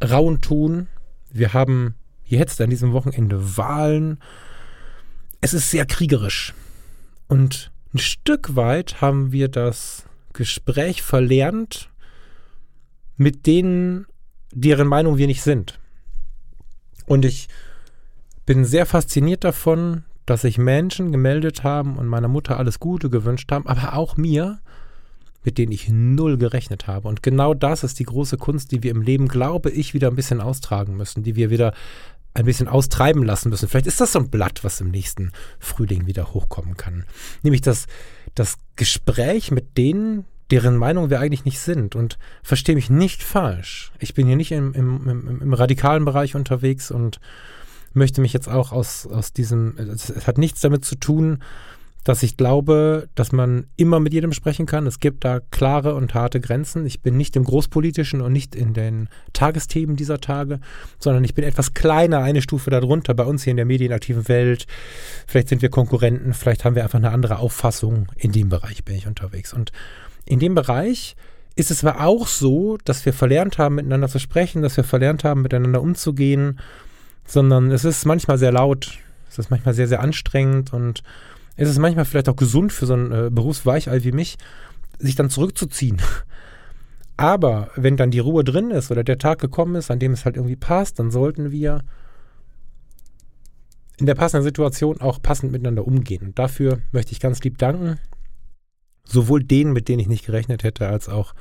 rauen Ton. Wir haben jetzt an diesem Wochenende Wahlen. Es ist sehr kriegerisch. Und ein Stück weit haben wir das Gespräch verlernt mit denen, deren Meinung wir nicht sind. Und ich bin sehr fasziniert davon, dass sich Menschen gemeldet haben und meiner Mutter alles Gute gewünscht haben, aber auch mir, mit denen ich null gerechnet habe. Und genau das ist die große Kunst, die wir im Leben, glaube ich, wieder ein bisschen austragen müssen, die wir wieder ein bisschen austreiben lassen müssen. Vielleicht ist das so ein Blatt, was im nächsten Frühling wieder hochkommen kann. Nämlich das, das Gespräch mit denen, deren Meinung wir eigentlich nicht sind. Und verstehe mich nicht falsch. Ich bin hier nicht im, im, im, im radikalen Bereich unterwegs und möchte mich jetzt auch aus, aus diesem, es hat nichts damit zu tun, dass ich glaube, dass man immer mit jedem sprechen kann. Es gibt da klare und harte Grenzen. Ich bin nicht im Großpolitischen und nicht in den Tagesthemen dieser Tage, sondern ich bin etwas kleiner, eine Stufe darunter bei uns hier in der medienaktiven Welt. Vielleicht sind wir Konkurrenten, vielleicht haben wir einfach eine andere Auffassung. In dem Bereich bin ich unterwegs. Und in dem Bereich ist es aber auch so, dass wir verlernt haben, miteinander zu sprechen, dass wir verlernt haben, miteinander umzugehen, sondern es ist manchmal sehr laut, es ist manchmal sehr, sehr anstrengend und es ist manchmal vielleicht auch gesund für so ein äh, Berufsweichei wie mich, sich dann zurückzuziehen. Aber wenn dann die Ruhe drin ist oder der Tag gekommen ist, an dem es halt irgendwie passt, dann sollten wir in der passenden Situation auch passend miteinander umgehen. Und dafür möchte ich ganz lieb danken. Sowohl denen, mit denen ich nicht gerechnet hätte, als auch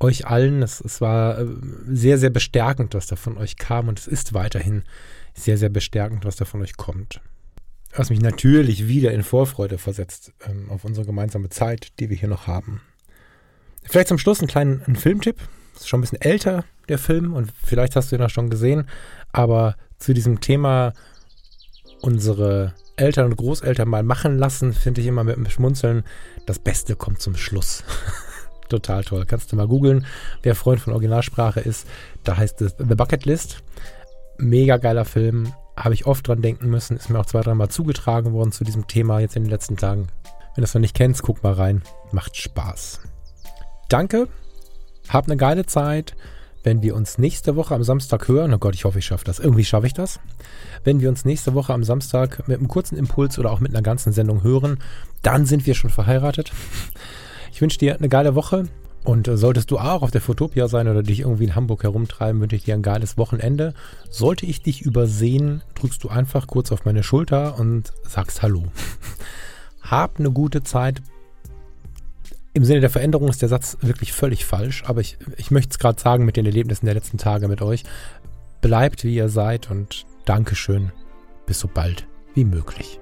euch allen. Es, es war äh, sehr, sehr bestärkend, was da von euch kam. Und es ist weiterhin sehr, sehr bestärkend, was da von euch kommt was mich natürlich wieder in Vorfreude versetzt ähm, auf unsere gemeinsame Zeit, die wir hier noch haben. Vielleicht zum Schluss einen kleinen einen Filmtipp. Ist schon ein bisschen älter, der Film, und vielleicht hast du ihn auch schon gesehen. Aber zu diesem Thema unsere Eltern und Großeltern mal machen lassen, finde ich immer mit dem Schmunzeln, das Beste kommt zum Schluss. Total toll. Kannst du mal googeln, wer Freund von Originalsprache ist. Da heißt es The Bucket List. Mega geiler Film habe ich oft dran denken müssen, ist mir auch zwei, dreimal zugetragen worden zu diesem Thema jetzt in den letzten Tagen. Wenn du es noch nicht kennst, guck mal rein. Macht Spaß. Danke, hab eine geile Zeit. Wenn wir uns nächste Woche am Samstag hören, oh Gott, ich hoffe, ich schaffe das. Irgendwie schaffe ich das. Wenn wir uns nächste Woche am Samstag mit einem kurzen Impuls oder auch mit einer ganzen Sendung hören, dann sind wir schon verheiratet. Ich wünsche dir eine geile Woche. Und äh, solltest du auch auf der Fotopia sein oder dich irgendwie in Hamburg herumtreiben, wünsche ich dir ein geiles Wochenende. Sollte ich dich übersehen, drückst du einfach kurz auf meine Schulter und sagst Hallo. Hab eine gute Zeit. Im Sinne der Veränderung ist der Satz wirklich völlig falsch, aber ich, ich möchte es gerade sagen mit den Erlebnissen der letzten Tage mit euch. Bleibt wie ihr seid und Dankeschön. Bis so bald wie möglich.